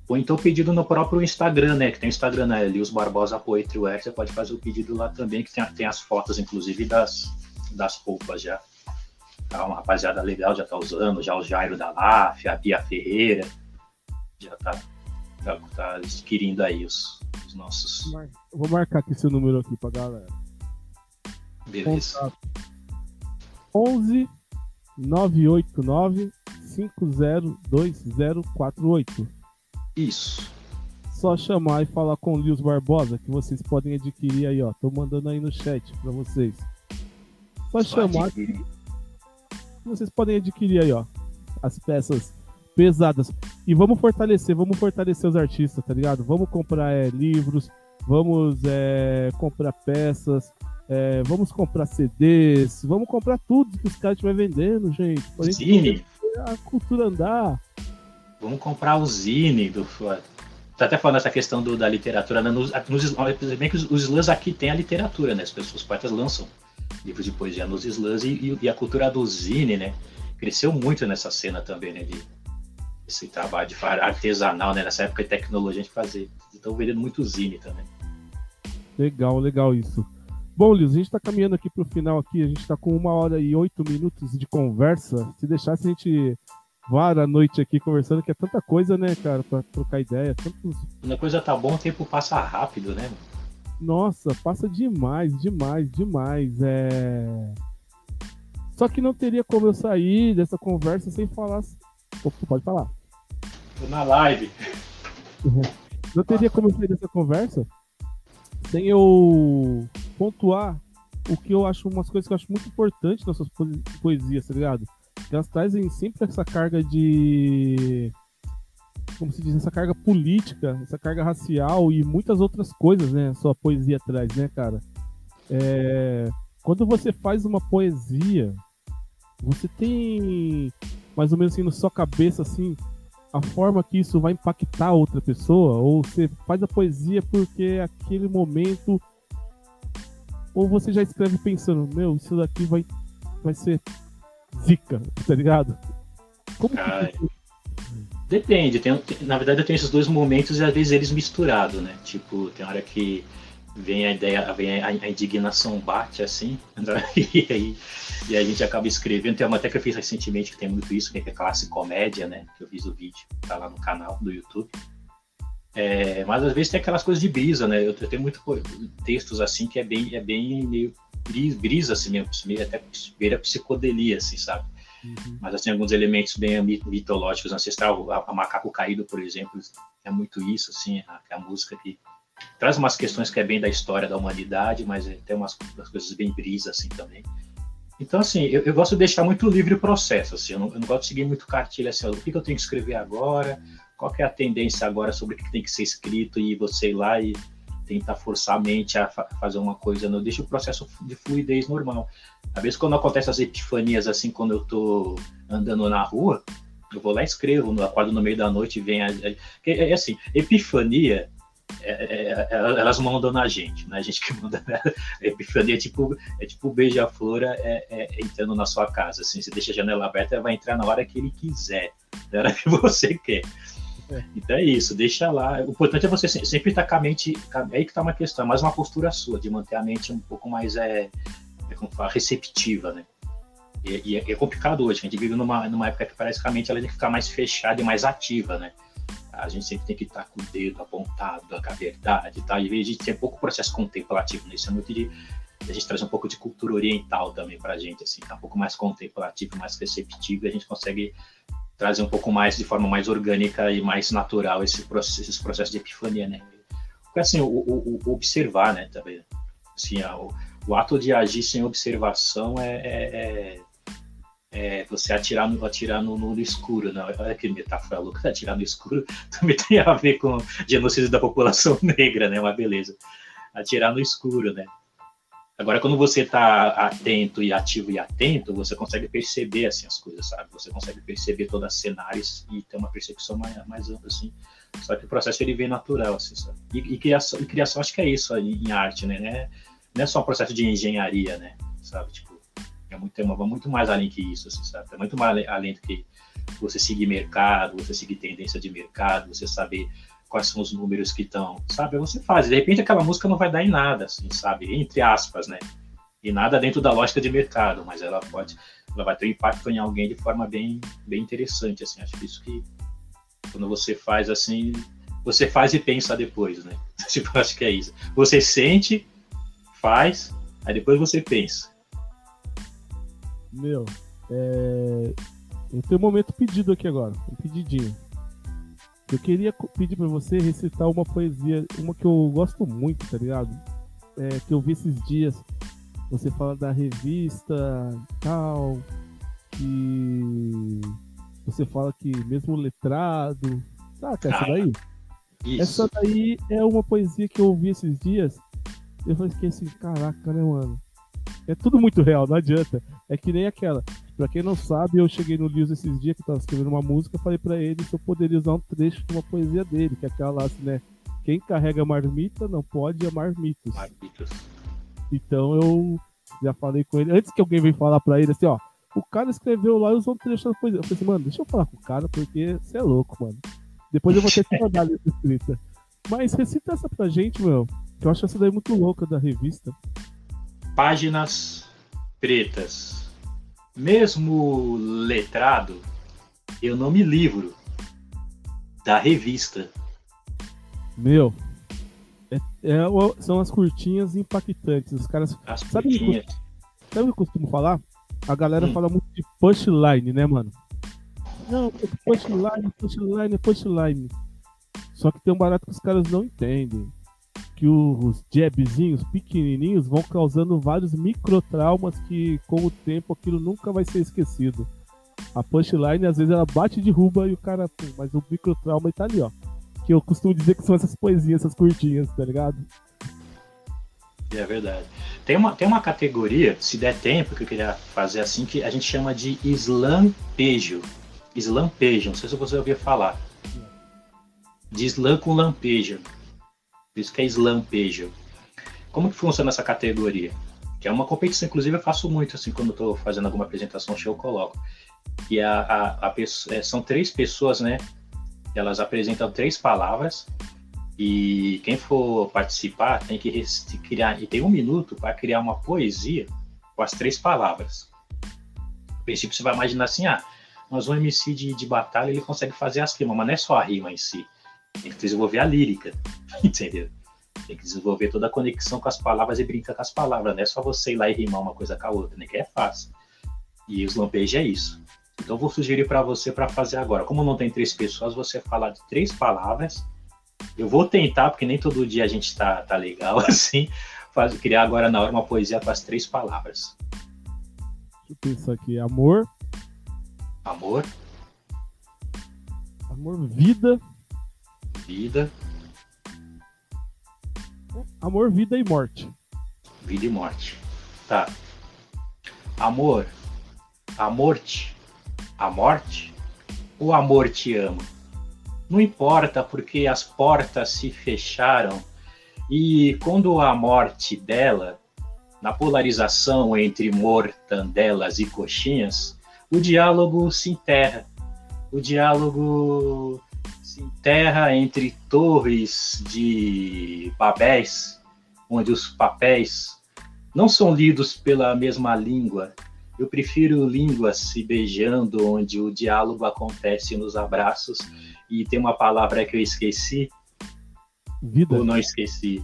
ou então pedido no próprio Instagram, né? Que tem o Instagram, né? Lios Barbosa Poetry Wear, você pode fazer o pedido lá também, que tem, tem as fotos, inclusive, das, das roupas já. Tá, uma rapaziada legal já tá usando, já o Jairo da LAF, a Bia Ferreira, já tá, tá, tá adquirindo aí os, os nossos. vou marcar aqui seu número aqui pra galera. Beleza. Contato 11 989 502048. Isso. Só chamar e falar com o Lios Barbosa, que vocês podem adquirir aí, ó. Tô mandando aí no chat pra vocês. Só, Só chamar. Que vocês podem adquirir aí, ó. as peças pesadas. E vamos fortalecer, vamos fortalecer os artistas, tá ligado? Vamos comprar é, livros, vamos é, comprar peças, é, vamos comprar CDs, vamos comprar tudo que os caras estiverem vendendo, gente. Pra Zine. a cultura andar. Vamos comprar o Zine do. Tá até falando essa questão do, da literatura. Né? Nos, nos, bem que os, os slams aqui tem a literatura, né? As pessoas, poetas lançam livros de poesia nos slams e, e, a cultura do Zine, né? Cresceu muito nessa cena também, né? De, esse trabalho de artesanal, né? Nessa época de tecnologia a gente fazia. Estão vendendo muito Zine também. Legal, legal isso. Bom, Liz, a gente está caminhando aqui para o final aqui. A gente está com uma hora e oito minutos de conversa. Se deixasse, a gente vara a noite aqui conversando, que é tanta coisa, né, cara, para trocar ideia. Tantos... Quando a coisa tá bom, o tempo passa rápido, né? Nossa, passa demais, demais, demais. É... Só que não teria como eu sair dessa conversa sem falar. Opa, pode falar. Tô na live. Não teria como eu sair dessa conversa sem eu pontuar o que eu acho, umas coisas que eu acho muito importantes nas suas poesias, tá ligado? Elas trazem sempre essa carga de. Como se diz, essa carga política, essa carga racial e muitas outras coisas, né? Sua poesia traz, né, cara? É... Quando você faz uma poesia, você tem mais ou menos assim na sua cabeça, assim, a forma que isso vai impactar outra pessoa, ou você faz a poesia porque aquele momento, ou você já escreve pensando, meu, isso daqui vai, vai ser zica, tá ligado? Como que... Depende, tem, na verdade eu tenho esses dois momentos e às vezes eles misturados, né? Tipo, tem hora que vem a ideia, vem a, a indignação bate assim, né? e aí e a gente acaba escrevendo. Tem uma até que eu fiz recentemente que tem muito isso, que é classe comédia, né? Que eu fiz o vídeo, tá lá no canal do YouTube. É, mas às vezes tem aquelas coisas de brisa, né? Eu, eu tenho muito textos assim que é bem, é bem meio brisa, assim mesmo, meio até beira psicodelia, assim, sabe? Uhum. Mas assim, alguns elementos bem mitológicos, ancestral, a, a, Macaco Caído, por exemplo, é muito isso, assim, a, a música que traz umas questões que é bem da história da humanidade, mas tem umas, umas coisas bem brisa, assim, também. Então, assim, eu, eu, gosto de deixar muito livre o processo, assim, eu não, eu não gosto de seguir muito cartilha, assim, o que, que, eu tenho que escrever agora, qual é a tendência agora sobre o que tem que ser escrito e você ir lá e tentar forçar a mente a fa fazer uma coisa, não deixa o processo de fluidez normal. Às vezes, quando acontecem as epifanias, assim, quando eu tô andando na rua, eu vou lá e escrevo, no, acordo no meio da noite, vem a, a, é, é assim, epifania é, é, é, elas mandam na gente, né? A gente que manda. Né? Epifania é tipo, é tipo beija-flor é, é, entrando na sua casa. Assim, você deixa a janela aberta, vai entrar na hora que ele quiser, na hora que você quer. É. Então é isso, deixa lá. O importante é você sempre estar com a mente. É aí que está uma questão, mais uma postura sua, de manter a mente um pouco mais é, é como fala, receptiva, né? E, e é, complicado hoje, a gente vive numa, numa época que parece que a mente ela tem que ficar mais fechada e mais ativa, né? A gente sempre tem que estar com o dedo apontado, com a verdade, tá? E a gente tem pouco processo contemplativo nisso, é muito de a gente traz um pouco de cultura oriental também para a gente, assim, tá um pouco mais contemplativo, mais receptivo, e a gente consegue trazer um pouco mais, de forma mais orgânica e mais natural esse processo, esses processos de epifania, né? Porque, assim, o, o, o observar, né, também, assim, o, o, ato de agir sem observação é, é, é é, você atirar no, atirar no, no, escuro, não. Olha que metáfora louca, atirar no escuro também tem a ver com genocídio da população negra, né? Uma beleza. Atirar no escuro, né? Agora, quando você está atento e ativo e atento, você consegue perceber assim as coisas, sabe? Você consegue perceber todos os cenários e ter uma percepção mais, mais ampla, assim. Só que o processo ele vem natural, assim, sabe? E, e, criação, e criação, acho que é isso em, arte, né? Não é só um processo de engenharia, né? Sabe? Tipo, é muito, é muito mais além que isso, assim, sabe? É muito mais além do que você seguir mercado, você seguir tendência de mercado, você saber quais são os números que estão, sabe? Você faz. De repente aquela música não vai dar em nada, assim, sabe? Entre aspas, né? E nada dentro da lógica de mercado, mas ela pode, ela vai ter um impacto em alguém de forma bem, bem interessante, assim. Acho que isso que quando você faz assim, você faz e pensa depois, né? Tipo, acho que é isso. Você sente, faz, aí depois você pensa. Meu, é... eu tenho um momento pedido aqui agora, um pedidinho. Eu queria pedir para você recitar uma poesia, uma que eu gosto muito, tá ligado? É, que eu vi esses dias. Você fala da revista tal, que você fala que mesmo letrado. Saca essa daí? Isso. Essa daí é uma poesia que eu ouvi esses dias. Eu falei assim, caraca, né, mano? É tudo muito real, não adianta. É que nem aquela. Pra quem não sabe, eu cheguei no Lewis esses dias que tava escrevendo uma música, falei para ele se eu poderia usar um trecho de uma poesia dele, que é aquela lá, assim, né? Quem carrega marmita não pode amar mitos. Marmitos. Então eu já falei com ele, antes que alguém venha falar pra ele assim, ó, o cara escreveu lá e usou um trecho da poesia. Eu falei assim, mano, deixa eu falar com o cara, porque você é louco, mano. Depois eu vou ter que mandar essa escrita. Mas recita essa pra gente, meu. Que eu acho essa daí muito louca da revista. Páginas pretas. Mesmo letrado, eu não me livro da revista. Meu, é, é, são as curtinhas impactantes. Os caras. As sabe curtinhas. Que, o que eu costumo falar? A galera hum. fala muito de punchline, né, mano? Não, punchline, punchline, punchline. Só que tem um barato que os caras não entendem. Que os jabzinhos pequenininhos vão causando vários microtraumas que, com o tempo, aquilo nunca vai ser esquecido. A punchline, às vezes, ela bate e derruba e o cara. Pum, mas o microtrauma tá ali, ó. Que eu costumo dizer que são essas poesias, essas curtinhas, tá ligado? É verdade. Tem uma, tem uma categoria, se der tempo, que eu queria fazer assim, que a gente chama de slampejo. Slampejo, não sei se você ouviu falar. De slam com lampejo. Isso que é slampejo. Como que funciona essa categoria? Que é uma competição, inclusive eu faço muito, assim, quando estou fazendo alguma apresentação, eu coloco. E a, a, a é, são três pessoas, né? Elas apresentam três palavras e quem for participar tem que criar, e tem um minuto para criar uma poesia com as três palavras. A princípio você vai imaginar assim, ah, mas um MC de, de batalha ele consegue fazer as rimas, mas não é só a rima em si. Tem que desenvolver a lírica, entendeu? Tem que desenvolver toda a conexão com as palavras e brincar com as palavras. Não é só você ir lá e rimar uma coisa com a outra, né? Que é fácil. E os lampejo é isso. Então vou sugerir para você para fazer agora. Como não tem três pessoas, você falar de três palavras. Eu vou tentar, porque nem todo dia a gente tá, tá legal assim. Faz, criar agora na hora uma poesia com as três palavras. Deixa eu pensar aqui. Amor, Amor. Amor, vida. Vida. Amor, vida e morte. Vida e morte. Tá. Amor. A morte. A morte. O amor te ama. Não importa porque as portas se fecharam e quando a morte dela, na polarização entre mortandelas e coxinhas, o diálogo se enterra. O diálogo se enterra entre torres de papéis, onde os papéis não são lidos pela mesma língua. Eu prefiro línguas se beijando, onde o diálogo acontece nos abraços. E tem uma palavra que eu esqueci. Vida. Ou não esqueci.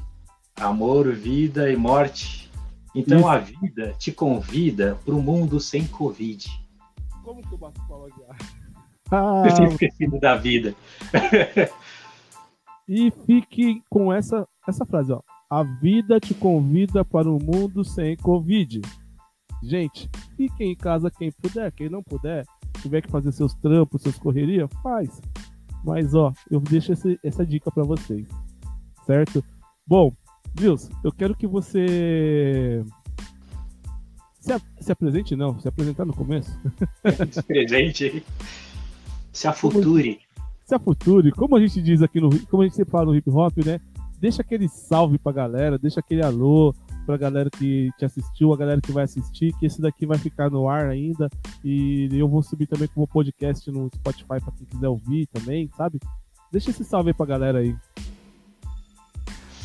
Amor, vida e morte. Então Isso. a vida te convida para o mundo sem Covid. Como que eu bato palma já? Ah, eu tinha esquecido da vida. e fique com essa, essa frase, ó. A vida te convida para um mundo sem Covid. Gente, fiquem em casa quem puder, quem não puder, tiver que fazer seus trampos, suas correrias, faz. Mas ó, eu deixo esse, essa dica para vocês, certo? Bom, Vils, eu quero que você se, se apresente, não. Se apresentar no começo. Se presente. Se afuture. Se afuture. Como a gente diz aqui no. Como a gente sempre fala no hip hop, né? Deixa aquele salve pra galera, deixa aquele alô pra galera que te assistiu, a galera que vai assistir, que esse daqui vai ficar no ar ainda. E eu vou subir também como podcast no Spotify pra quem quiser ouvir também, sabe? Deixa esse salve aí pra galera aí.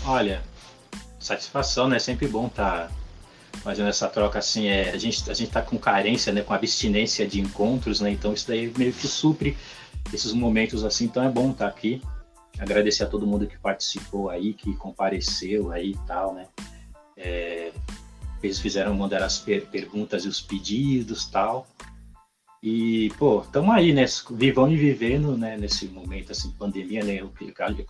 Olha, satisfação, né? Sempre bom estar tá fazendo essa troca assim, é, a gente a gente tá com carência, né, com abstinência de encontros, né? Então isso daí meio que supre esses momentos assim, então é bom estar tá aqui. Agradecer a todo mundo que participou aí, que compareceu aí e tal, né? É, eles fizeram mandar as per perguntas e os pedidos tal. E, pô, estamos aí, né? Vivão e vivendo, né? Nesse momento, assim, pandemia, né?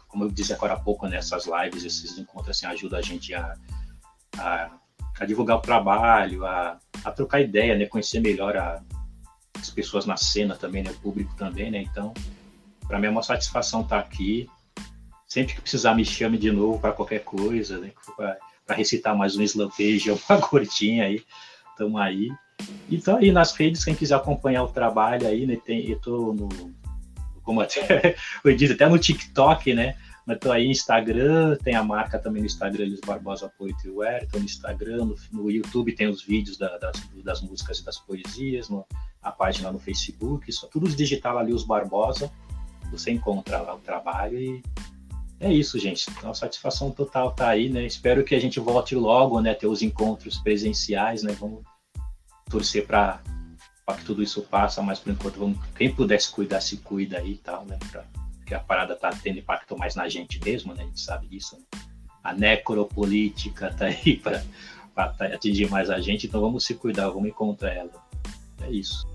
Como eu disse agora há pouco, nessas né, lives, esses encontros, assim, ajudam a gente a, a a divulgar o trabalho, a, a trocar ideia, né? conhecer melhor a, as pessoas na cena também, né? O público também, né? Então, para mim é uma satisfação estar tá aqui. Sempre que precisar, me chame de novo para qualquer coisa, né? Para recitar mais um slampejo, uma gordinha aí. Estamos aí. Então, aí nas redes, quem quiser acompanhar o trabalho aí, né? Tem, eu tô no. Como até eu disse, até no TikTok, né? Mas tô aí Instagram, tem a marca também no Instagram, Elis Barbosa Poetry Wear, tô no Instagram, no, no YouTube tem os vídeos da, das, das, músicas e das poesias, no, a página no Facebook, só tudo digital ali, os Barbosa, você encontra lá o trabalho e é isso, gente. Então, a satisfação total tá aí, né? Espero que a gente volte logo, né? Ter os encontros presenciais, né? Vamos torcer para que tudo isso passe, mas por enquanto vamos, quem pudesse cuidar se cuida aí e tal, né? Pra, porque a parada tá tendo impacto mais na gente mesmo, né? A gente sabe disso. Né? A necropolítica tá aí para atingir mais a gente, então vamos se cuidar, vamos encontrar ela. É isso.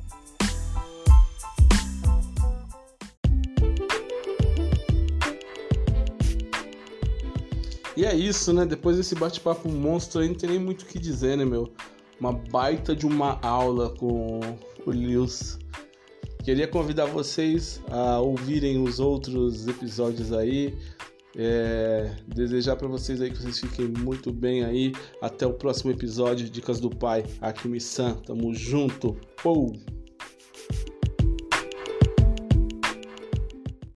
E é isso, né? Depois desse bate-papo monstro aí, não tem nem muito o que dizer, né, meu? Uma baita de uma aula com o Lewis. Queria convidar vocês a ouvirem os outros episódios aí. É, desejar para vocês aí que vocês fiquem muito bem aí. Até o próximo episódio Dicas do Pai. Aqui San. Tamo junto. Pou!